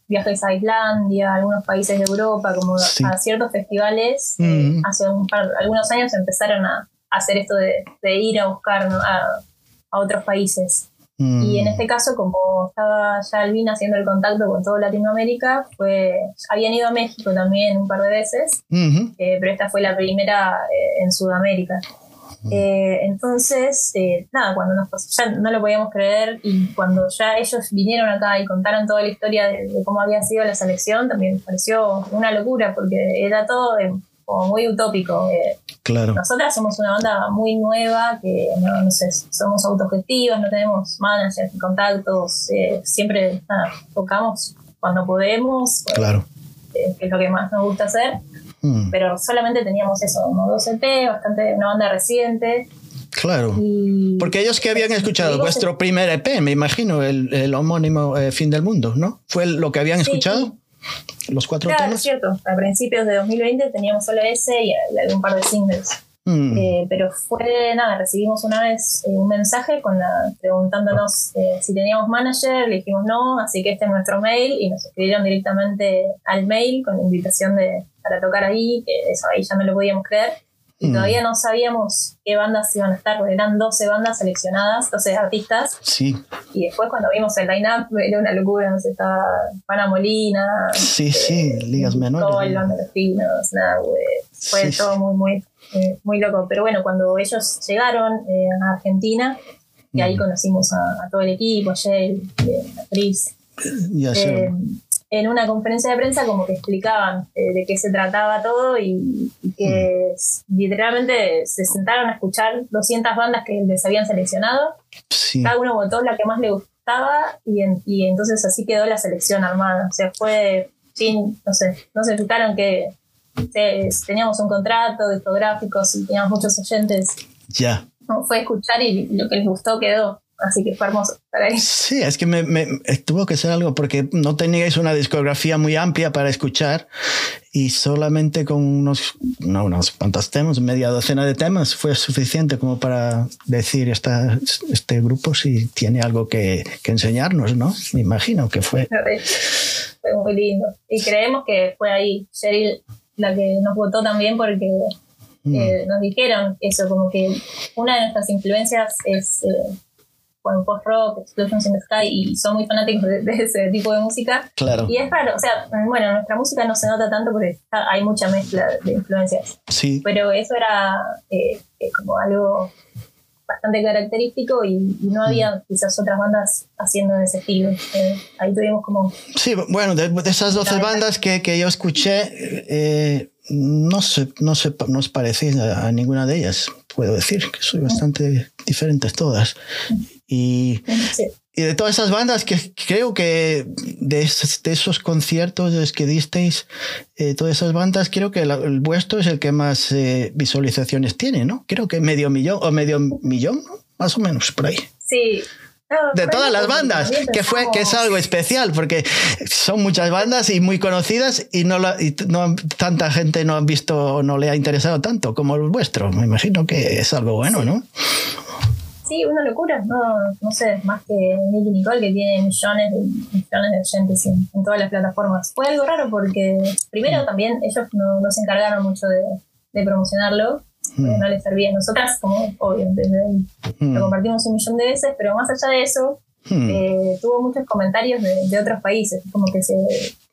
Speaker 2: viajes a Islandia, a algunos países de Europa, como a ciertos festivales. Mm. Hace un par, algunos años empezaron a, hacer esto de, ir a buscar a, a otros países. Y en mm. este caso, como estaba ya Albina haciendo el contacto con toda Latinoamérica, fue, habían ido a México también un par de veces, eh, pero esta fue la primera eh, en Sudamérica. Eh, entonces, nada, cuando nos pasó, ya no lo podíamos creer y cuando ya ellos vinieron acá y contaron toda la historia de, cómo había sido la selección, también me pareció una locura porque era todo como muy utópico.
Speaker 1: Claro.
Speaker 2: Nosotras somos una banda muy nueva, que no, sé, somos autogestivos, no tenemos managers, contactos, eh, siempre tocamos cuando podemos,
Speaker 1: claro.
Speaker 2: Eh, que es lo que más nos gusta hacer. Hmm. Pero solamente teníamos eso, como dos EP, bastante una banda reciente.
Speaker 1: Claro. Porque ellos que habían escuchado vuestro primer EP, me imagino, el, homónimo eh, Fin del Mundo, ¿no? ¿Fue lo que habían escuchado? los cuatro
Speaker 2: claro, es cierto. A principios de 2020 teníamos solo ese y, algún par de singles. Mm. Eh, pero fue nada, recibimos una vez eh, un mensaje con la, preguntándonos eh, si teníamos manager, le dijimos no, así que este es nuestro mail y nos escribieron directamente al mail con invitación de, para tocar ahí, que eso ahí ya no lo podíamos creer y mm. todavía no sabíamos qué bandas iban a estar, porque eran 12 bandas seleccionadas, 12 artistas.
Speaker 1: Sí.
Speaker 2: Y después cuando vimos el line-up, era una locura, no sé, estaba Pana Molina.
Speaker 1: Sí, eh, sí, ligas menores.
Speaker 2: Todo el de los Pinos, nada, Fue todo muy, muy, eh, muy loco. Pero bueno, cuando ellos llegaron eh, a Argentina, y ahí mm. conocimos a, todo el equipo, a Jay, a Chris.
Speaker 1: Ya sé
Speaker 2: en una conferencia de prensa como que explicaban eh, de qué se trataba todo y, que mm. literalmente se sentaron a escuchar 200 bandas que les habían seleccionado. Cada uno votó la que más le gustaba y, y entonces así quedó la selección armada. O sea, fue sin, no sé, no se fijaron que teníamos un contrato discográficos y teníamos muchos oyentes.
Speaker 1: Ya.
Speaker 2: No, fue escuchar y lo que les gustó quedó. Así que fue hermoso estar ahí.
Speaker 1: Sí, es que me, tuvo que ser algo porque no teníais una discografía muy amplia para escuchar y solamente con unos, no, unos cuantos temas, media docena de temas, fue suficiente como para decir esta, este grupo si tiene algo que, que enseñarnos, ¿no? Me imagino que fue.
Speaker 2: Fue muy lindo. Y creemos que fue ahí Cheryl la que nos votó también porque mm. eh, nos dijeron eso, como que una de nuestras influencias es eh, con post-rock, Explosions in the Sky, y son muy fanáticos de, ese tipo de música.
Speaker 1: Claro.
Speaker 2: Y es raro, o sea, bueno, nuestra música no se nota tanto porque hay mucha mezcla de influencias.
Speaker 1: Sí.
Speaker 2: Pero eso era eh, eh, como algo bastante característico y, no había mm. quizás otras bandas haciendo de ese estilo. Eh, ahí tuvimos como...
Speaker 1: Sí, bueno, de, esas 12 bandas que, que, yo escuché, no, se, no, se, no os parecía a ninguna de ellas, puedo decir, que soy bastante diferentes todas. Y, y de todas esas bandas que creo que de, esos, conciertos que disteis, eh, todas esas bandas, creo que el vuestro es el que más eh, visualizaciones tiene, ¿no? Creo que medio millón o medio millón, más o menos por ahí.
Speaker 2: Sí,
Speaker 1: de todas las bandas, que fue que es algo especial porque son muchas bandas y muy conocidas y no, y no tanta gente no ha visto no le ha interesado tanto como el vuestro. Me imagino que es algo bueno, ¿no?
Speaker 2: Sí, una locura, no, no sé, más que Nicky Nicole que tiene millones de, millones de oyentes en, todas las plataformas. Fue algo raro porque primero también ellos no, no se encargaron mucho de, de promocionarlo, mm. no les servía. Nosotras, como obvio, desde mm. lo compartimos un millón de veces, pero más allá de eso, mm. eh, tuvo muchos comentarios de, de, otros países, como que se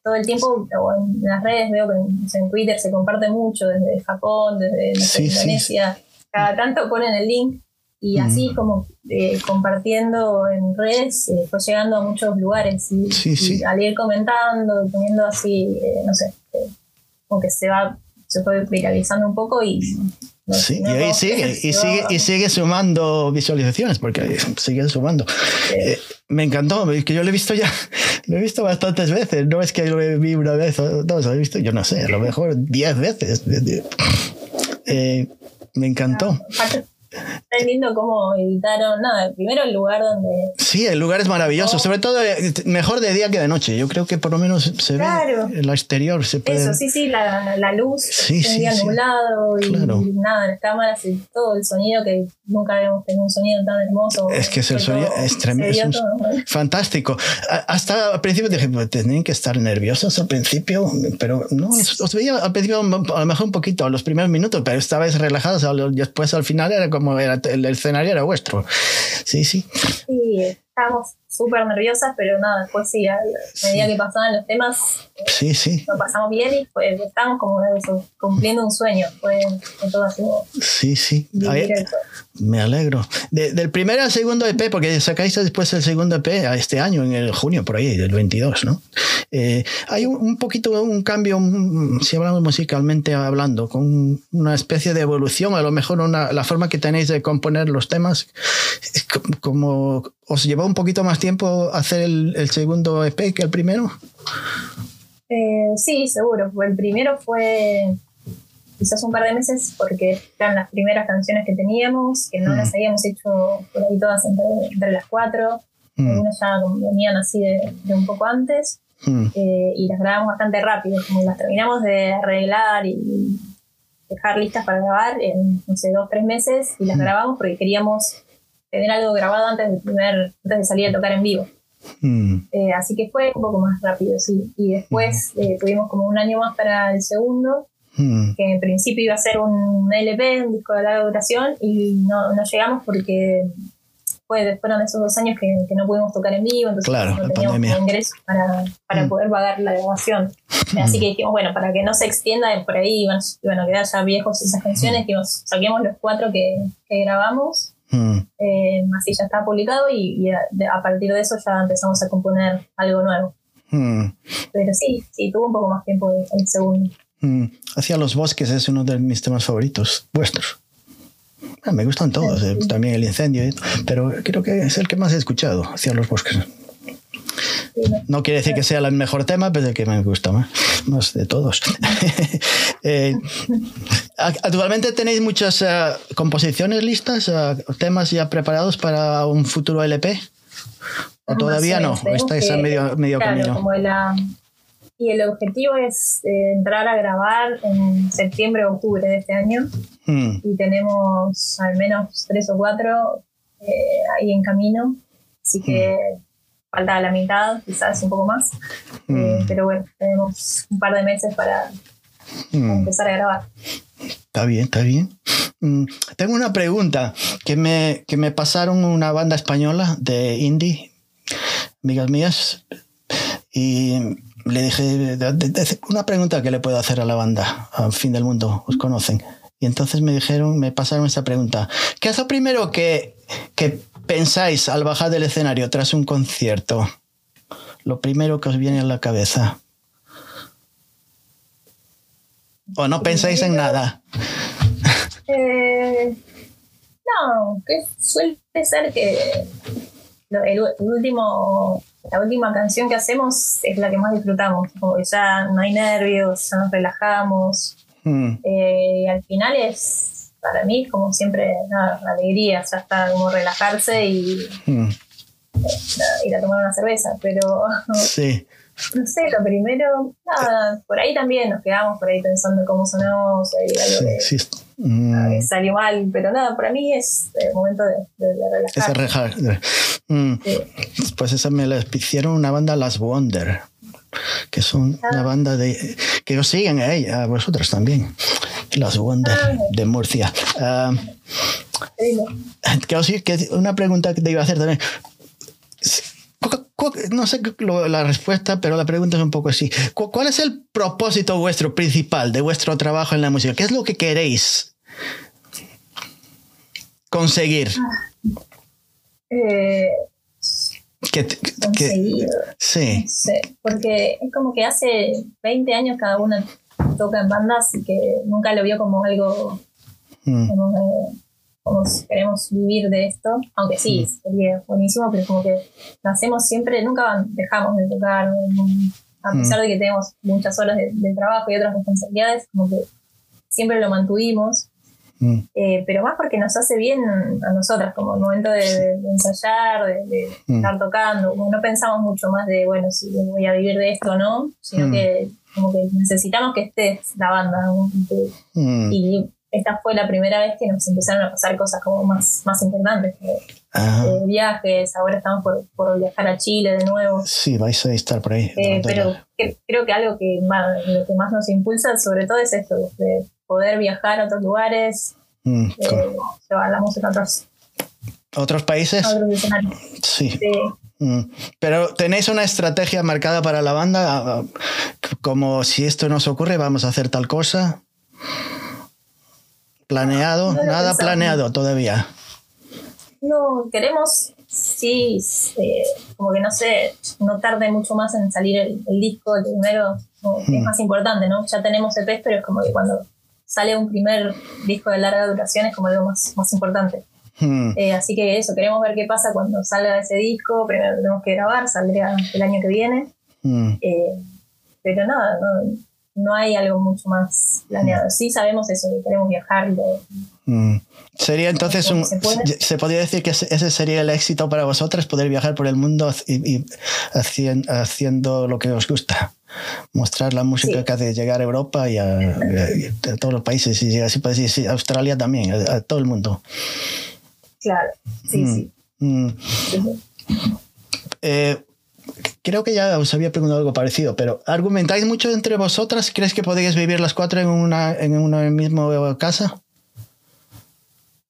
Speaker 2: todo el tiempo o en las redes veo que en, Twitter se comparte mucho desde Japón, desde Indonesia, cada tanto ponen el link y así como eh, compartiendo en redes eh, fue llegando a muchos lugares y, al ir comentando, teniendo así, eh, no sé, como que se va, se fue viralizando un poco y
Speaker 1: sí, y ahí sigue, y sigue, y sigue sumando visualizaciones, porque sigue sumando. me encantó, que yo lo he visto ya, (laughs) lo he visto bastantes veces, no es que lo vi una vez, no, lo he visto, yo no sé, a lo mejor diez veces. me encantó.
Speaker 2: Está lindo cómo editaron. No, primero el lugar donde.
Speaker 1: Sí, el lugar es maravilloso. Sobre todo, eh, mejor de día que de noche. Yo creo que por lo menos se ve en la exterior. Se puede...
Speaker 2: Eso, sí, sí, la, la luz. Sí, un día nublado y, nada, las cámaras y todo el sonido que nunca habíamos tenido un sonido tan hermoso.
Speaker 1: Es que es el sonido es (laughs) tremendo. fantástico. Hasta al principio dije, pues, tenían que estar nerviosos al principio, pero no, os, veía al principio a lo mejor un poquito, a los primeros minutos, pero estabais relajados. Después al final era como era, el, escenario era vuestro. Sí, sí.
Speaker 2: Sí, estábamos súper nerviosas, pero nada, después sí, a medida que pasaban los temas,
Speaker 1: sí, sí.
Speaker 2: lo pasamos bien y pues estábamos como cumpliendo un sueño. Fue, todo así.
Speaker 1: Sí, sí. me alegro. del primer al segundo EP, porque sacáis después el segundo EP a este año, en el junio, por ahí, del 22, ¿no? Eh, hay un, poquito un cambio, si hablamos musicalmente hablando, con una especie de evolución, a lo mejor una, la forma que tenéis de componer los temas, como os llevó un poquito más tiempo hacer el, segundo EP que el primero.
Speaker 2: Eh, sí, seguro. El primero fue quizás un par de meses porque eran las primeras canciones que teníamos, que no las mm. habíamos hecho por ahí todas entre, las cuatro. Mm. Algunas ya venían así de, un poco antes. Mm. Eh, y las grabamos bastante rápido, como las terminamos de arreglar y dejar listas para grabar en, no sé, dos, tres meses y las grabamos porque queríamos tener algo grabado antes de, primer, antes de salir a tocar en vivo. Mm. Eh, así que fue un poco más rápido, sí. Y después mm. eh, tuvimos como un año más para el segundo, mm. que en principio iba a ser un LP, un disco de larga duración, y no, no llegamos porque fue, fueron esos dos años que, que, no pudimos tocar en vivo, entonces no teníamos ingresos para, para poder pagar la grabación. Así que dijimos, bueno, para que no se extienda por ahí, y bueno, que ya viejos esas canciones, que saquemos los cuatro que, que grabamos Mm. Eh, así ya está publicado y, a, partir de eso ya empezamos a componer algo nuevo. Mm. Pero sí, sí, tuvo un poco más tiempo el segundo.
Speaker 1: Mm. Hacia los bosques es uno de mis temas favoritos vuestros. Ah, me gustan todos, eh, también el incendio, pero creo que es el que más he escuchado, hacia los bosques. No quiere decir que sea el mejor tema, pero el que me gusta más, de todos. (laughs) Eh, actualmente tenéis muchas eh, composiciones listas, eh, temas ya preparados para un futuro LP. ¿O todavía no? ¿Estáis en medio, medio camino?
Speaker 2: y el objetivo es entrar a grabar en septiembre o octubre de este año. Hmm. Y tenemos al menos tres o cuatro ahí en camino. Así que hmm falta la mitad, quizás un poco más. Eh, mm. pero bueno, tenemos un par de meses para mm. empezar a grabar.
Speaker 1: Está bien, está bien. Mm, tengo una pregunta que me, que me pasaron una banda española de indie, amigas mías, y le dije, una pregunta que le puedo hacer a la banda, al fin del mundo, os conocen. Y entonces me dijeron, me pasaron esa pregunta. ¿Qué es lo primero que, que pensáis al bajar del escenario tras un concierto? Lo primero que os viene a la cabeza. ¿O no pensáis en nada? (laughs)
Speaker 2: Eh, no, que suele ser que el, último, la última canción que hacemos es la que más disfrutamos. Como ya no hay nervios, ya nos relajamos. Hmm. Eh, y al final es para mí como siempre nada, alegría, ya está como relajarse y mm. ir a tomar una cerveza, pero (laughs) sí. no sé, lo primero, nada, por ahí también nos quedamos por ahí pensando cómo sonamos, algo sí, mm. salió mal, pero nada, para mí es el momento de, de, relajar.
Speaker 1: Mm. Pues esa me la hicieron una banda Las Wonder que son una ah. banda de que os siguen eh, a vosotros también las Wonder ah. de Murcia uh, que una pregunta que te iba a hacer también no sé la respuesta, pero la pregunta es un poco así. ¿Cuál es el propósito vuestro principal de vuestro trabajo en la música? ¿Qué es lo que queréis conseguir?
Speaker 2: Eh,
Speaker 1: que,
Speaker 2: conseguir.
Speaker 1: sí.
Speaker 2: No sé, porque es como que hace 20 años cada uno toca en bandas y que nunca lo vio como algo
Speaker 1: Mm.
Speaker 2: como, como si queremos vivir de esto, aunque sí,
Speaker 1: Mm.
Speaker 2: sería buenísimo, pero como que lo hacemos siempre, nunca dejamos de tocar, mm, a
Speaker 1: Mm.
Speaker 2: pesar de que tenemos muchas horas de, de trabajo y otras responsabilidades, como que siempre lo mantuvimos,
Speaker 1: Mm.
Speaker 2: eh, pero más porque nos hace bien a nosotras, como el momento de, de- de ensayar, de,
Speaker 1: Mm.
Speaker 2: estar tocando, como no pensamos mucho más de, bueno, si voy a vivir de esto o no, sino
Speaker 1: Mm.
Speaker 2: que como que necesitamos que esté la banda,
Speaker 1: Mm.
Speaker 2: y esta fue la primera vez que nos empezaron a pasar cosas como más, más importantes,
Speaker 1: Ajá.
Speaker 2: eh, viajes, ahora estamos por, por viajar a Chile de nuevo,
Speaker 1: Sí, vais a estar por ahí.
Speaker 2: eh, pero que- creo que algo que más, lo que más nos impulsa sobre todo es esto, de poder viajar a otros lugares,
Speaker 1: Mm.
Speaker 2: eh, llevar la música a otros,
Speaker 1: ¿Otros países?
Speaker 2: a otros.
Speaker 1: Sí.
Speaker 2: Sí.
Speaker 1: Mm. Pero tenéis una estrategia marcada para la banda, como si esto nos ocurre, vamos a hacer tal cosa. ¿Planeado?
Speaker 2: No lo
Speaker 1: Nada
Speaker 2: pensamos.
Speaker 1: planeado todavía.
Speaker 2: No, queremos, sí, eh, como que no sé, no tarde mucho más en salir el, el disco, el primero, que es
Speaker 1: Mm.
Speaker 2: más importante, ¿no? Ya tenemos EPs, pero es como que cuando sale un primer disco de larga duración es como algo más, más importante.
Speaker 1: Mm.
Speaker 2: Eh, así que eso, queremos ver qué pasa cuando salga ese disco, primero tenemos que grabar, saldría el año que viene,
Speaker 1: Mm.
Speaker 2: eh, pero nada, no, no hay algo mucho más planeado. Sí sabemos eso, que queremos viajar, lo-
Speaker 1: Mm. Sería entonces un.
Speaker 2: ¿Se?
Speaker 1: Se podría decir que ese sería el éxito para vosotras, poder viajar por el mundo y, y hacien- haciendo lo que os gusta. Mostrar la música
Speaker 2: Sí.
Speaker 1: que hace llegar a Europa y a, a todos los países, y así Australia también, a, a todo el mundo.
Speaker 2: Claro, sí,
Speaker 1: Mm.
Speaker 2: sí.
Speaker 1: Mm. Eh, creo que ya os había preguntado algo parecido, pero ¿argumentáis mucho entre vosotras? ¿Crees que podéis vivir las cuatro en una, en una misma casa?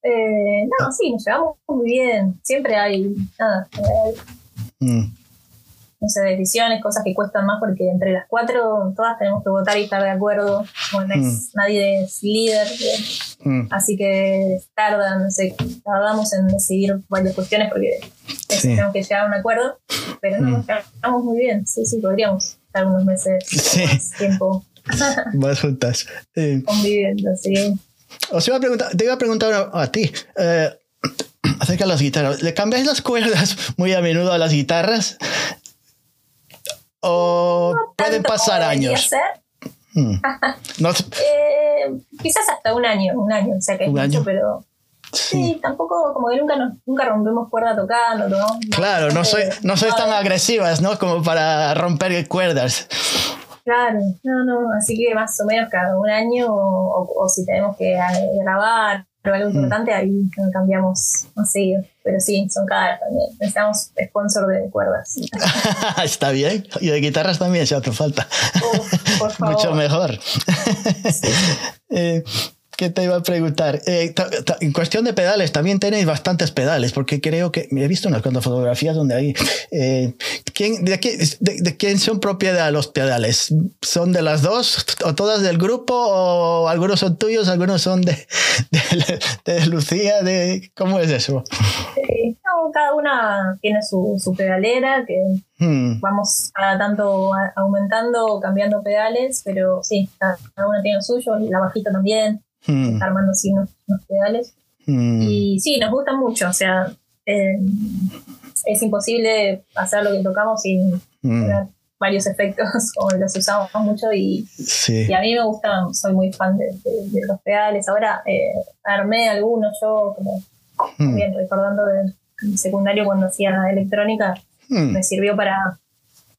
Speaker 2: Eh, no, sí, nos llevamos muy bien. Siempre hay, nada, eh,
Speaker 1: Mm.
Speaker 2: No sé, decisiones, cosas que cuestan más porque entre las cuatro todas tenemos que votar y estar de acuerdo. Bueno, no es- nadie es líder,
Speaker 1: Mm.
Speaker 2: así que tardan, no sé, tardamos en decidir varias cuestiones porque
Speaker 1: Sí.
Speaker 2: tenemos que llegar a un acuerdo, pero no,
Speaker 1: Mm.
Speaker 2: nos llevamos muy bien. Sí, sí, podríamos estar unos meses
Speaker 1: Sí.
Speaker 2: más tiempo (laughs)
Speaker 1: Más juntas. Eh,
Speaker 2: conviviendo, sí.
Speaker 1: os iba a preguntar, te iba a preguntar a, a ti eh, acerca de las guitarras. ¿Le cambiáis las cuerdas muy a menudo a las guitarras? ¿O pueden
Speaker 2: Tanto
Speaker 1: pasar años?
Speaker 2: ser.
Speaker 1: Mm. (laughs) No,
Speaker 2: Eh, quizás hasta un año, un año, o sea que es mucho,
Speaker 1: año.
Speaker 2: pero
Speaker 1: sí.
Speaker 2: sí, tampoco, como que nunca, nos, nunca rompemos cuerda tocando, ¿no?
Speaker 1: Claro, no, soy, no sois tan agresivas, ¿no? Como para romper cuerdas.
Speaker 2: Claro, no, no, así que más o menos cada un año, o, o- o si tenemos que eh, grabar o
Speaker 1: Mm.
Speaker 2: algo importante, ahí cambiamos más seguido. Pero sí, son cada también. Necesitamos sponsor de cuerdas. (laughs)
Speaker 1: Está bien. Y de guitarras también, si hace falta.
Speaker 2: Uf, por (laughs) favor.
Speaker 1: Mucho mejor. (laughs) Eh, ¿Qué te iba a preguntar? Eh, en cuestión de pedales, también tenéis bastantes pedales, porque creo que he visto unas cuantas fotografías donde hay. eh, ¿quién, de, qué- de- de quién son propiedad los pedales? ¿Son de las dos o todas del grupo? ¿O algunos son tuyos, algunos son de, de, de Lucía? De, ¿Cómo es eso?
Speaker 2: Sí, no, cada una tiene su, su pedalera, que
Speaker 1: Hmm,
Speaker 2: vamos cada tanto a- aumentando o cambiando pedales, pero sí, cada cada una tiene lo suyo, la bajita también,
Speaker 1: hmm,
Speaker 2: así unos, unos pedales.
Speaker 1: hmm,
Speaker 2: Y sí, nos gustan mucho, o sea, eh, es imposible hacer lo que tocamos sin
Speaker 1: hmm,
Speaker 2: tener varios efectos, (laughs) como los usamos mucho y,
Speaker 1: sí.
Speaker 2: y a mí me gustan, soy muy fan de, de- de los pedales. Ahora eh, armé algunos yo, como
Speaker 1: Hmm,
Speaker 2: bien recordando del secundario cuando hacía electrónica, me sirvió para,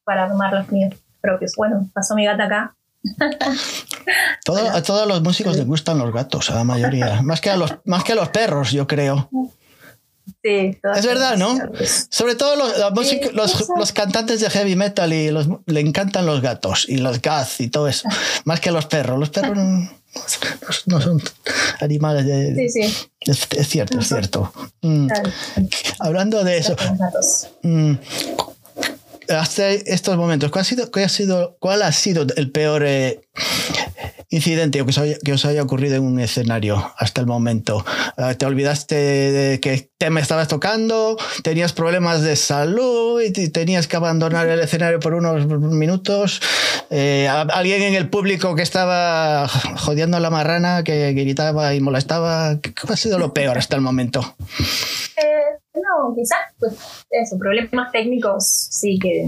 Speaker 2: para armar los míos propios. Bueno, pasó mi gata acá. (laughs)
Speaker 1: Todo- a todos los músicos les gustan los gatos, a la mayoría. Más que a los, más que a los perros, yo creo.
Speaker 2: Sí,
Speaker 1: Es verdad, ¿no? Sobre todo los, la música-
Speaker 2: Sí,
Speaker 1: los, los cantantes de heavy metal y los, le encantan los gatos y los gatos y todo eso. Más que a los perros. Los perros no, no son animales de...
Speaker 2: Sí, sí,
Speaker 1: Es, es cierto, es cierto. Mm. Hablando de eso, mm, hasta estos momentos, ¿cuál ha sido, cuál ha sido, cuál ha sido el peor eh, incidente que os, haya, que os haya ocurrido en un escenario hasta el momento. Ah, ¿Te olvidaste de qué tema estabas tocando? ¿Tenías problemas de salud y tenías que abandonar el escenario por unos minutos? Eh, ¿Alguien en el público que estaba jodiendo a la marrana, que gritaba y molestaba? ¿Qué ha sido lo peor hasta el momento?
Speaker 2: Quizás, pues eso, problemas técnicos sí que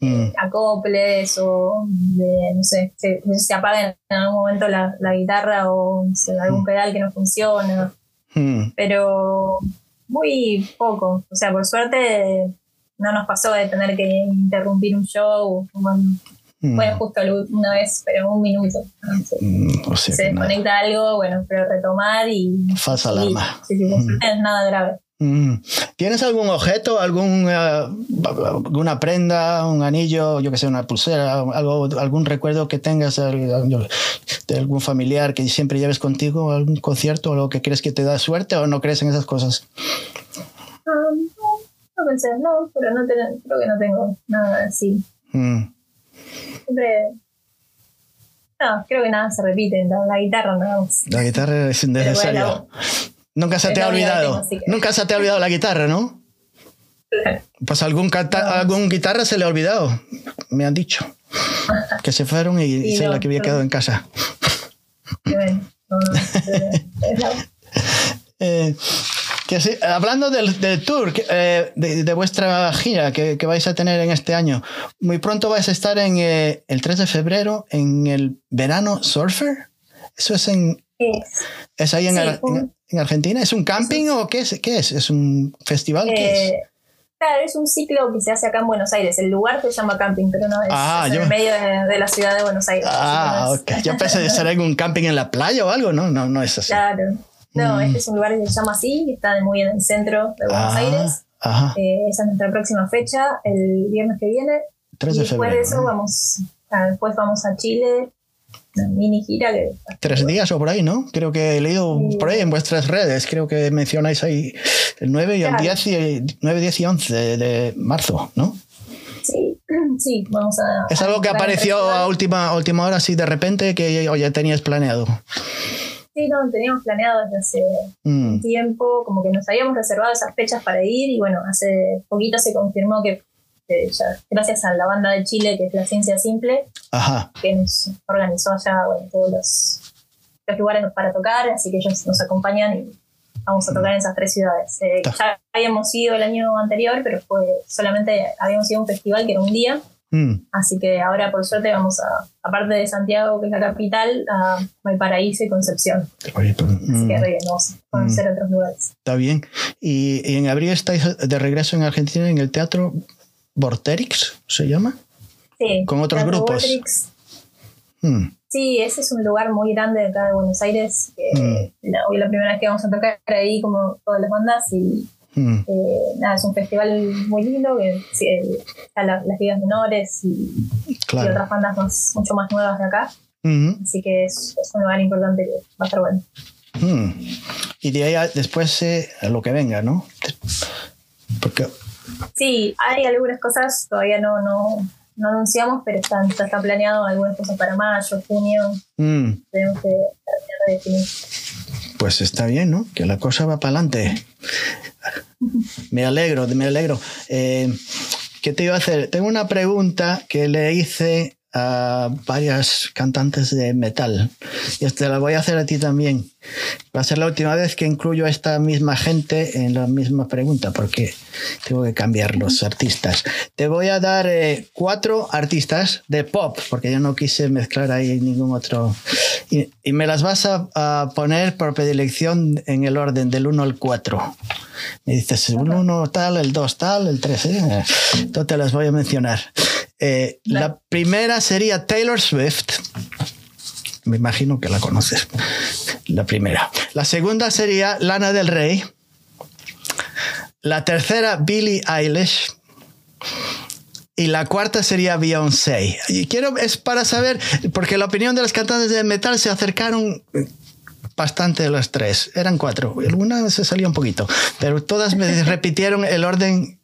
Speaker 2: mm. acoples o no sé, se, se apaga en algún momento la, guitarra o algún mm. pedal que no funciona. Mm. Pero muy poco. O sea, por suerte no nos pasó de tener que interrumpir un show. Bueno, justo una vez, pero un minuto. se desconecta algo, bueno, pero retomar y.
Speaker 1: Falsa alarma.
Speaker 2: Sí, sí, es nada grave.
Speaker 1: Mm. ¿Tienes algún objeto, algún, eh, alguna prenda, un anillo, yo que sé, una pulsera, algo, algún recuerdo que tengas de algún familiar que siempre lleves contigo, algún concierto, algo que crees que te da suerte o no crees en esas cosas?
Speaker 2: Um, no, pensé, no, pero no creo que no tengo nada así. Mm. Siempre no, creo que nada se repite, la, guitarra nada más.
Speaker 1: La guitarra es innecesaria. Nunca se te ha olvidado. Nunca se te ha olvidado la guitarra, ¿no? Pues algún, algún guitarra se le ha olvidado, me han dicho. Que se fueron y, (laughs) se la que había quedado en casa. eh, que hablando del, tour, eh, de, vuestra gira que, vais a tener en este año, muy pronto vais a estar en eh, el 3 de febrero en el verano surfer. Eso es en. Es, ahí en, en Argentina? ¿Es un camping o qué es? ¿Qué es? ¿Es un festival? ¿Qué es?
Speaker 2: Eh, claro, es un ciclo que se hace acá en Buenos Aires. El lugar se llama camping, pero no es, ah, en medio de, la ciudad de Buenos Aires.
Speaker 1: Ah, ok. Yo pensé de ser algún camping en la playa o algo, ¿no? No, no es así.
Speaker 2: Claro. No, mm. este es un lugar que se llama así, está muy en el centro de Buenos ah, Aires. Ajá. Eh, esa es nuestra próxima fecha, el viernes que viene. 3 de y después de eso vamos, después vamos a Chile una mini gira que...
Speaker 1: Tres días o por ahí, ¿no? Creo que he leído por ahí en vuestras redes, creo que mencionáis ahí el 9 y el 10 y, 9, 10 y 11 de marzo, ¿no?
Speaker 2: Sí, (clears throat) sí, vamos a...
Speaker 1: ¿Es algo que apareció a última, última hora así de repente que ya tenías planeado?
Speaker 2: Sí, no, teníamos planeado desde hace mm. tiempo, como que nos habíamos reservado esas fechas para ir y bueno, hace poquito se confirmó que gracias a la banda de Chile, que es La Ciencia Simple, que nos organizó allá todos los, lugares para tocar, así que ellos nos acompañan y vamos a tocar en esas tres ciudades. Eh, ya habíamos ido el año anterior, pero fue solamente habíamos ido a un festival que era un día. Mm. Así que ahora, por suerte, vamos a, aparte de Santiago, que es la capital, a Valparaíso y Concepción. Así que mm. vamos a conocer mm. otros lugares.
Speaker 1: Está bien. Y, y, en abril estáis de regreso en Argentina en el teatro Vorterix, ¿se llama?
Speaker 2: Sí.
Speaker 1: Con otros grupos.
Speaker 2: Hmm. Sí, ese es un lugar muy grande de acá de Buenos Aires. Hmm. hoy la primera vez que vamos a tocar ahí como todas las bandas y hmm. eh, nada, es un festival muy lindo que están las, ligas menores y, otras bandas mucho más nuevas de acá. Así que es, un lugar importante que va a estar bueno.
Speaker 1: Y de ahí después eh, lo que venga, ¿no? Porque
Speaker 2: Sí, hay algunas cosas, todavía no, no, no anunciamos, pero están, está, planeado algunas cosas para mayo, junio. Mm. Tenemos que definir.
Speaker 1: Pues está bien, ¿no? Que la cosa va para adelante. me alegro, me alegro. Eh, ¿Qué te iba a hacer? Tengo una pregunta que le hice a varias cantantes de metal. Y te la voy a hacer a ti también. Va a ser la última vez que incluyo a esta misma gente en la misma pregunta, porque tengo que cambiar los artistas. Te voy a dar eh, cuatro artistas de pop, porque yo no quise mezclar ahí ningún otro. Y, me las vas a, poner por predilección en el orden del 1 al 4. Me dices, el 1 tal, el 2 tal, el 3. ¿eh? Entonces te las voy a mencionar. Eh, la primera sería Taylor Swift. Me imagino que la conoces. La primera. La segunda sería Lana del Rey. La tercera, Billie Eilish. Y la cuarta sería Beyoncé. Y quiero, es para saber, porque la opinión de las cantantes de metal se acercaron bastante de las tres. Eran cuatro. Alguna se salió un poquito. Pero todas me (laughs) repitieron el orden.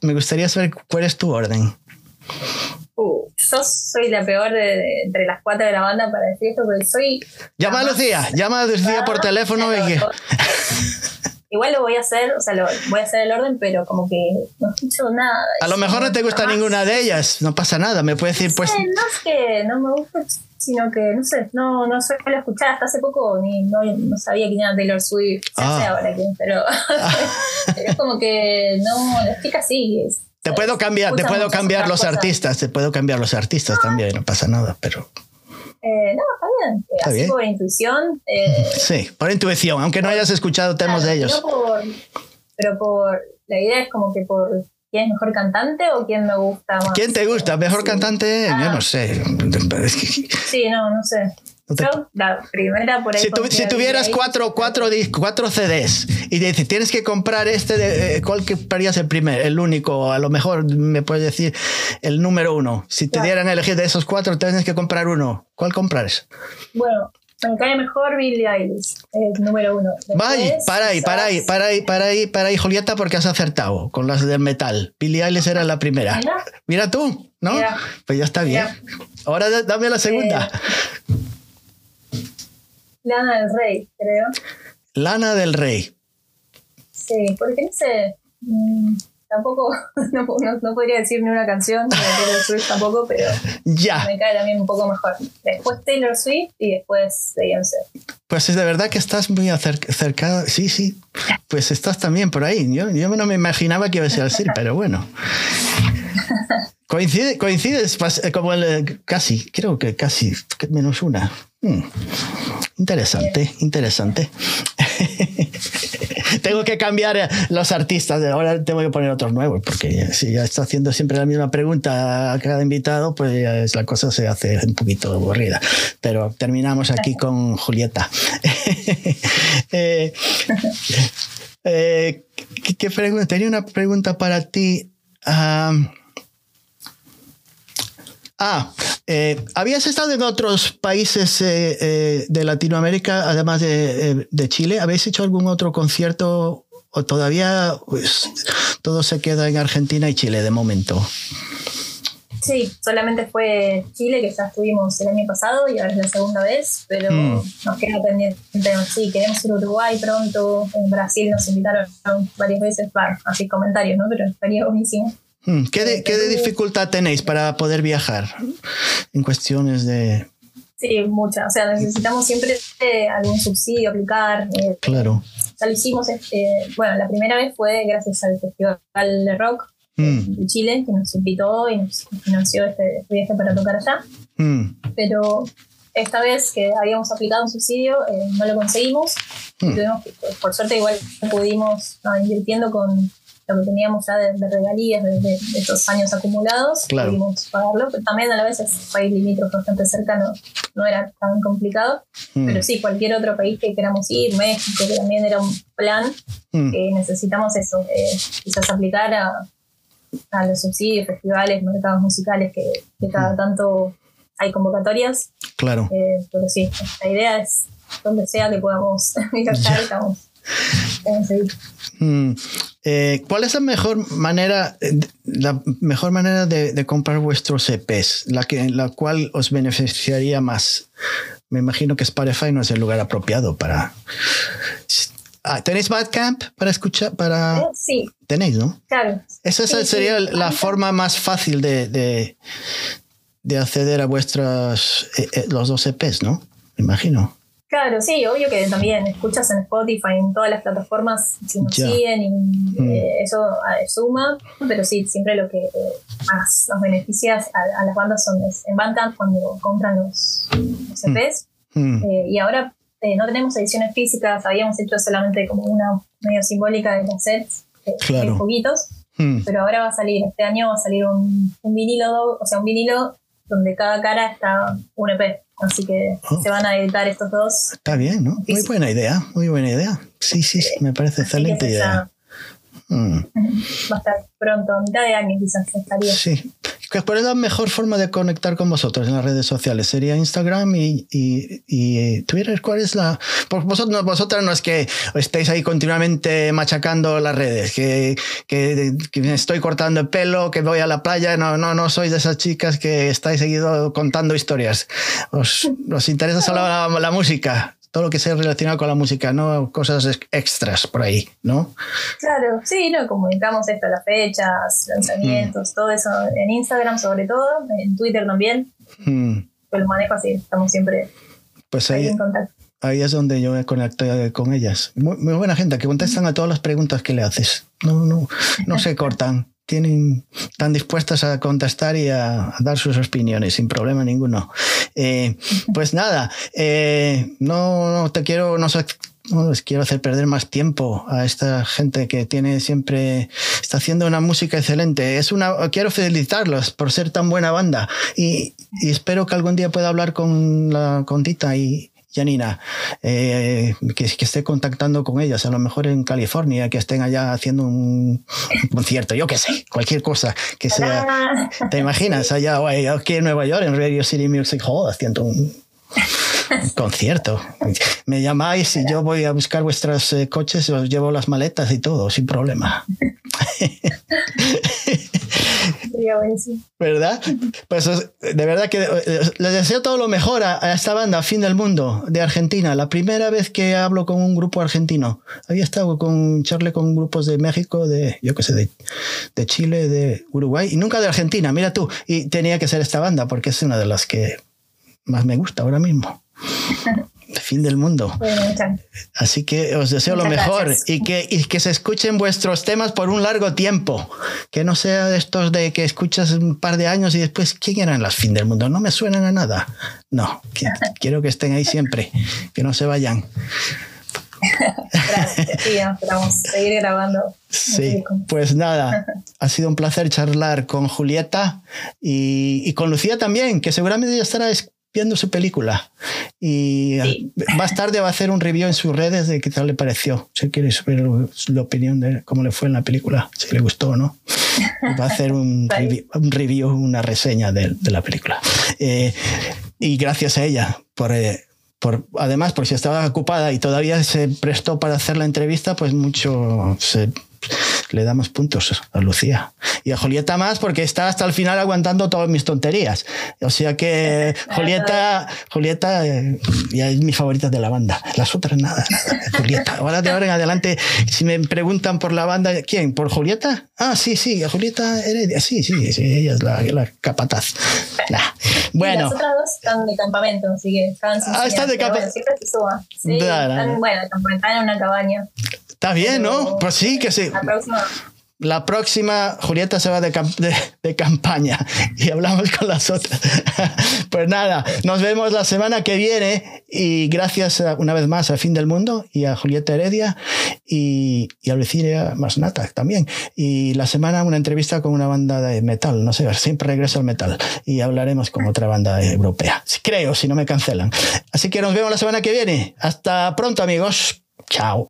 Speaker 1: Me gustaría saber cuál es tu orden.
Speaker 2: Yo soy la peor de, entre las cuatro de la banda para decir esto, porque soy.
Speaker 1: Llama a Lucía, llama a Lucía por teléfono y
Speaker 2: Igual lo voy a hacer, o sea, lo, voy a hacer el orden, pero como que no escucho nada.
Speaker 1: A lo mejor no te gusta ninguna de ellas, no pasa nada, me puedes decir, pues.
Speaker 2: no es que no me gusta, sino que, no sé, no, no suelo escuchar hasta hace poco, ni no, no sabía quién era Taylor Swift, ah. ahora quién, pero, (laughs) (laughs) pero es como que no, la chica sí.
Speaker 1: Te puedo cambiar, te puedo cambiar los artistas, te puedo cambiar los artistas también, no pasa nada, pero.
Speaker 2: Eh, no, está bien. Eh, así por intuición. Eh,
Speaker 1: sí, por intuición, aunque no hayas escuchado temas de ellos.
Speaker 2: pero por. La idea es como que por quién es mejor cantante o quién me gusta más.
Speaker 1: ¿Quién te gusta? ¿Mejor cantante? Yo no ah. sé. (laughs)
Speaker 2: Sí, no, no sé la primera por ahí
Speaker 1: si, tuvieras cuatro, cuatro, cuatro CDs y dices, tienes que comprar este, de, eh, ¿cuál comprarías el primer? El único, a lo mejor me puedes decir el número uno. Si te dieran a elegir de esos cuatro, tienes que comprar uno. ¿Cuál compras?
Speaker 2: Bueno, me cae mejor Billie Eilish, el número uno.
Speaker 1: Vaya, para ahí, para ahí, para ahí, para ahí, para ahí, Julieta, porque has acertado con las del metal. Billie Eilish era la primera. Mira, tú, ¿no? Pues ya está bien. Ahora dame la segunda. Eh,
Speaker 2: Lana del Rey, creo.
Speaker 1: Lana del Rey.
Speaker 2: Sí, porque no sé. Mm, tampoco, (laughs) no, podría decir ni una canción, Taylor Swift tampoco, pero (laughs)
Speaker 1: ya.
Speaker 2: me cae también un poco mejor. Después Taylor Swift y después Beyoncé.
Speaker 1: Pues es de verdad que estás muy cerca, sí, sí, pues estás también por ahí. Yo, yo no me imaginaba que iba a ser así, pero bueno. (laughs) Coincide, coincides eh, como el, eh, casi, creo que casi, menos una. Hmm. Interesante, interesante. (laughs) tengo que cambiar eh, los artistas, ahora tengo que poner otros nuevos, porque si ya está haciendo siempre la misma pregunta a cada invitado, pues la cosa se hace un poquito aburrida. Pero terminamos aquí con Julieta. (laughs) ¿qué, pregunta? Tenía una pregunta para ti. Ah, eh, ¿habías estado en otros países eh, eh, de Latinoamérica, además de, Chile? ¿Habéis hecho algún otro concierto o todavía pues, todo se queda en Argentina y Chile de momento?
Speaker 2: Sí, solamente fue Chile, que ya estuvimos el año pasado y ahora es la segunda vez, pero mm. nos queda pendiente. Sí, queremos ir a Uruguay pronto, en Brasil nos invitaron varias veces, para así comentarios, ¿no? Pero estaría buenísimo.
Speaker 1: Mm, ¿Qué, de, ¿Qué de dificultad tenéis para poder viajar en cuestiones de...?
Speaker 2: Sí, mucha. O sea, necesitamos siempre eh, algún subsidio aplicar.
Speaker 1: Eh, claro.
Speaker 2: Ya lo hicimos, este, bueno, la primera vez fue gracias al Festival de Rock mm. de Chile, que nos invitó y nos financió este viaje para tocar allá. Mm. Pero esta vez que habíamos aplicado un subsidio, eh, no lo conseguimos. por suerte, igual pudimos, invirtiendo con lo que teníamos ya de, regalías de, estos años acumulados, pudimos pagarlo, pero también a la vez es país limítrofe bastante cercano, no era tan complicado, mm. pero sí, cualquier otro país que queramos ir, México, que también era un plan, mm. que necesitamos eso, eh, quizás aplicar a, a, los subsidios, festivales, mercados musicales, que, que cada mm. tanto hay convocatorias.
Speaker 1: Claro.
Speaker 2: Eh, pero sí, la idea es donde sea que podamos (laughs) viajar, estamos, ahí.
Speaker 1: Eh, ¿Cuál es la mejor manera, eh, la mejor manera de, comprar vuestros EPs? La, que, la cual os beneficiaría más. Me imagino que Spotify no es el lugar apropiado para. Ah, ¿Tenéis Badcamp para escuchar? Para...
Speaker 2: Eh, sí.
Speaker 1: Tenéis, ¿no?
Speaker 2: Claro.
Speaker 1: Esa sería la forma más fácil de, de, acceder a vuestros los dos EPs, ¿no? Me imagino.
Speaker 2: Claro, sí, obvio que también escuchas en Spotify, en todas las plataformas, si nos siguen, y mm. eh, eso ah, suma, pero sí, siempre lo que eh, más nos beneficia a, las bandas son en Bandcamp cuando compran los, CPs. Mm. Mm. Eh, y ahora no tenemos ediciones físicas, habíamos hecho solamente como una medio simbólica de los sets, claro. poquitos, pero ahora va a salir, este año va a salir un, un vinilo, o sea, un vinilo donde cada cara está un EP. Así que oh. se van a editar estos dos.
Speaker 1: Está bien, ¿no? Muy buena idea, muy buena idea. Sí, sí, sí me parece excelente idea.
Speaker 2: Mm. (laughs) Va a estar pronto, mitad de año quizás estaría.
Speaker 1: Sí. ¿Cuál es la mejor forma de conectar con vosotros en las redes sociales? ¿Sería Instagram y, y, Twitter? ¿Cuál es la...? Vosotros, vosotras no es que estéis ahí continuamente machacando las redes, que, que, me estoy cortando el pelo, que voy a la playa. No, no, no sois de esas chicas que estáis seguido contando historias. Os, os interesa solo la música todo lo que sea relacionado con la música, no cosas extras por ahí, ¿no?
Speaker 2: Claro, sí, no comunicamos esto, las fechas, lanzamientos, mm. todo eso en Instagram sobre todo, en Twitter también. Mm. Pues lo manejo así, estamos siempre
Speaker 1: pues ahí, en contacto. Ahí es donde yo me conecto con ellas. Muy, muy, buena gente que contestan a todas las preguntas que le haces. No, no, no (laughs) se cortan tienen, están dispuestas a contestar y a, dar sus opiniones sin problema ninguno. Eh, pues nada, eh, no, te quiero, no sé, les quiero hacer perder más tiempo a esta gente que tiene siempre está haciendo una música excelente. Es una quiero felicitarlos por ser tan buena banda y, y espero que algún día pueda hablar con la con Tita y, Janina, eh, que, esté contactando con ellas, a lo mejor en California, que estén allá haciendo un, concierto, yo qué sé, cualquier cosa que sea. ¿Te imaginas? Allá aquí en Nueva York, en Radio City Music Hall, haciendo un, concierto. Me llamáis y yo voy a buscar vuestros eh, coches y os llevo las maletas y todo, sin problema. (laughs) ¿Verdad? Pues de verdad que eh, les deseo todo lo mejor a, esta banda, Fin del Mundo, de Argentina. La primera vez que hablo con un grupo argentino. Había estado con charle con grupos de México, de, yo qué sé, de, de Chile, de Uruguay, y nunca de Argentina, mira tú. Y tenía que ser esta banda, porque es una de las que más me gusta ahora mismo. (laughs) fin del mundo. Así que os deseo lo mejor y que, y que se escuchen vuestros temas por un largo tiempo. Que no sea de estos de que escuchas un par de años y después, ¿quién eran las fin del mundo? No me suenan a nada. No, (laughs) quiero que estén ahí siempre, que no se vayan.
Speaker 2: Gracias, (laughs) sí, esperamos seguir grabando.
Speaker 1: Sí, pues nada, (laughs) ha sido un placer charlar con Julieta y, y, con Lucía también, que seguramente ya estará viendo su película y más tarde va a hacer un review en sus redes de qué tal le pareció. Si quiere saber la opinión de cómo le fue en la película, si le gustó o no. Va a hacer un, (laughs) review, una reseña de, la película. Eh, y gracias a ella por... Eh, por, además, por si estaba ocupada y todavía se prestó para hacer la entrevista, pues mucho se le damos puntos a Lucía. Y a Julieta más porque está hasta el final aguantando todas mis tonterías. O sea que (laughs) Julieta, Julieta eh, ya es mi favorita de la banda. Las otras nada, Julieta. Ahora de ahora en adelante, si me preguntan por la banda, ¿quién? ¿Por Julieta? Ah, sí, sí, Julieta Heredia. Sí, sí, sí, ella es la, la capataz. Bueno.
Speaker 2: las otras dos están de campamento, así que están Ah, están de campamento. Bueno, Sí, están, bueno, están en una cabaña.
Speaker 1: Está bien, ¿no? Pues sí, que sí. La próxima. La próxima, Julieta se va de, de, campaña y hablamos con las otras. (laughs) pues nada, nos vemos la semana que viene y gracias una vez más al Fin del Mundo y a Julieta Heredia y, y a Lucía Masnata también. Y la semana una entrevista con una banda de metal, no sé, siempre regreso al metal y hablaremos con otra banda europea. Creo, si no me cancelan. Así que nos vemos la semana que viene. Hasta pronto amigos. Chao.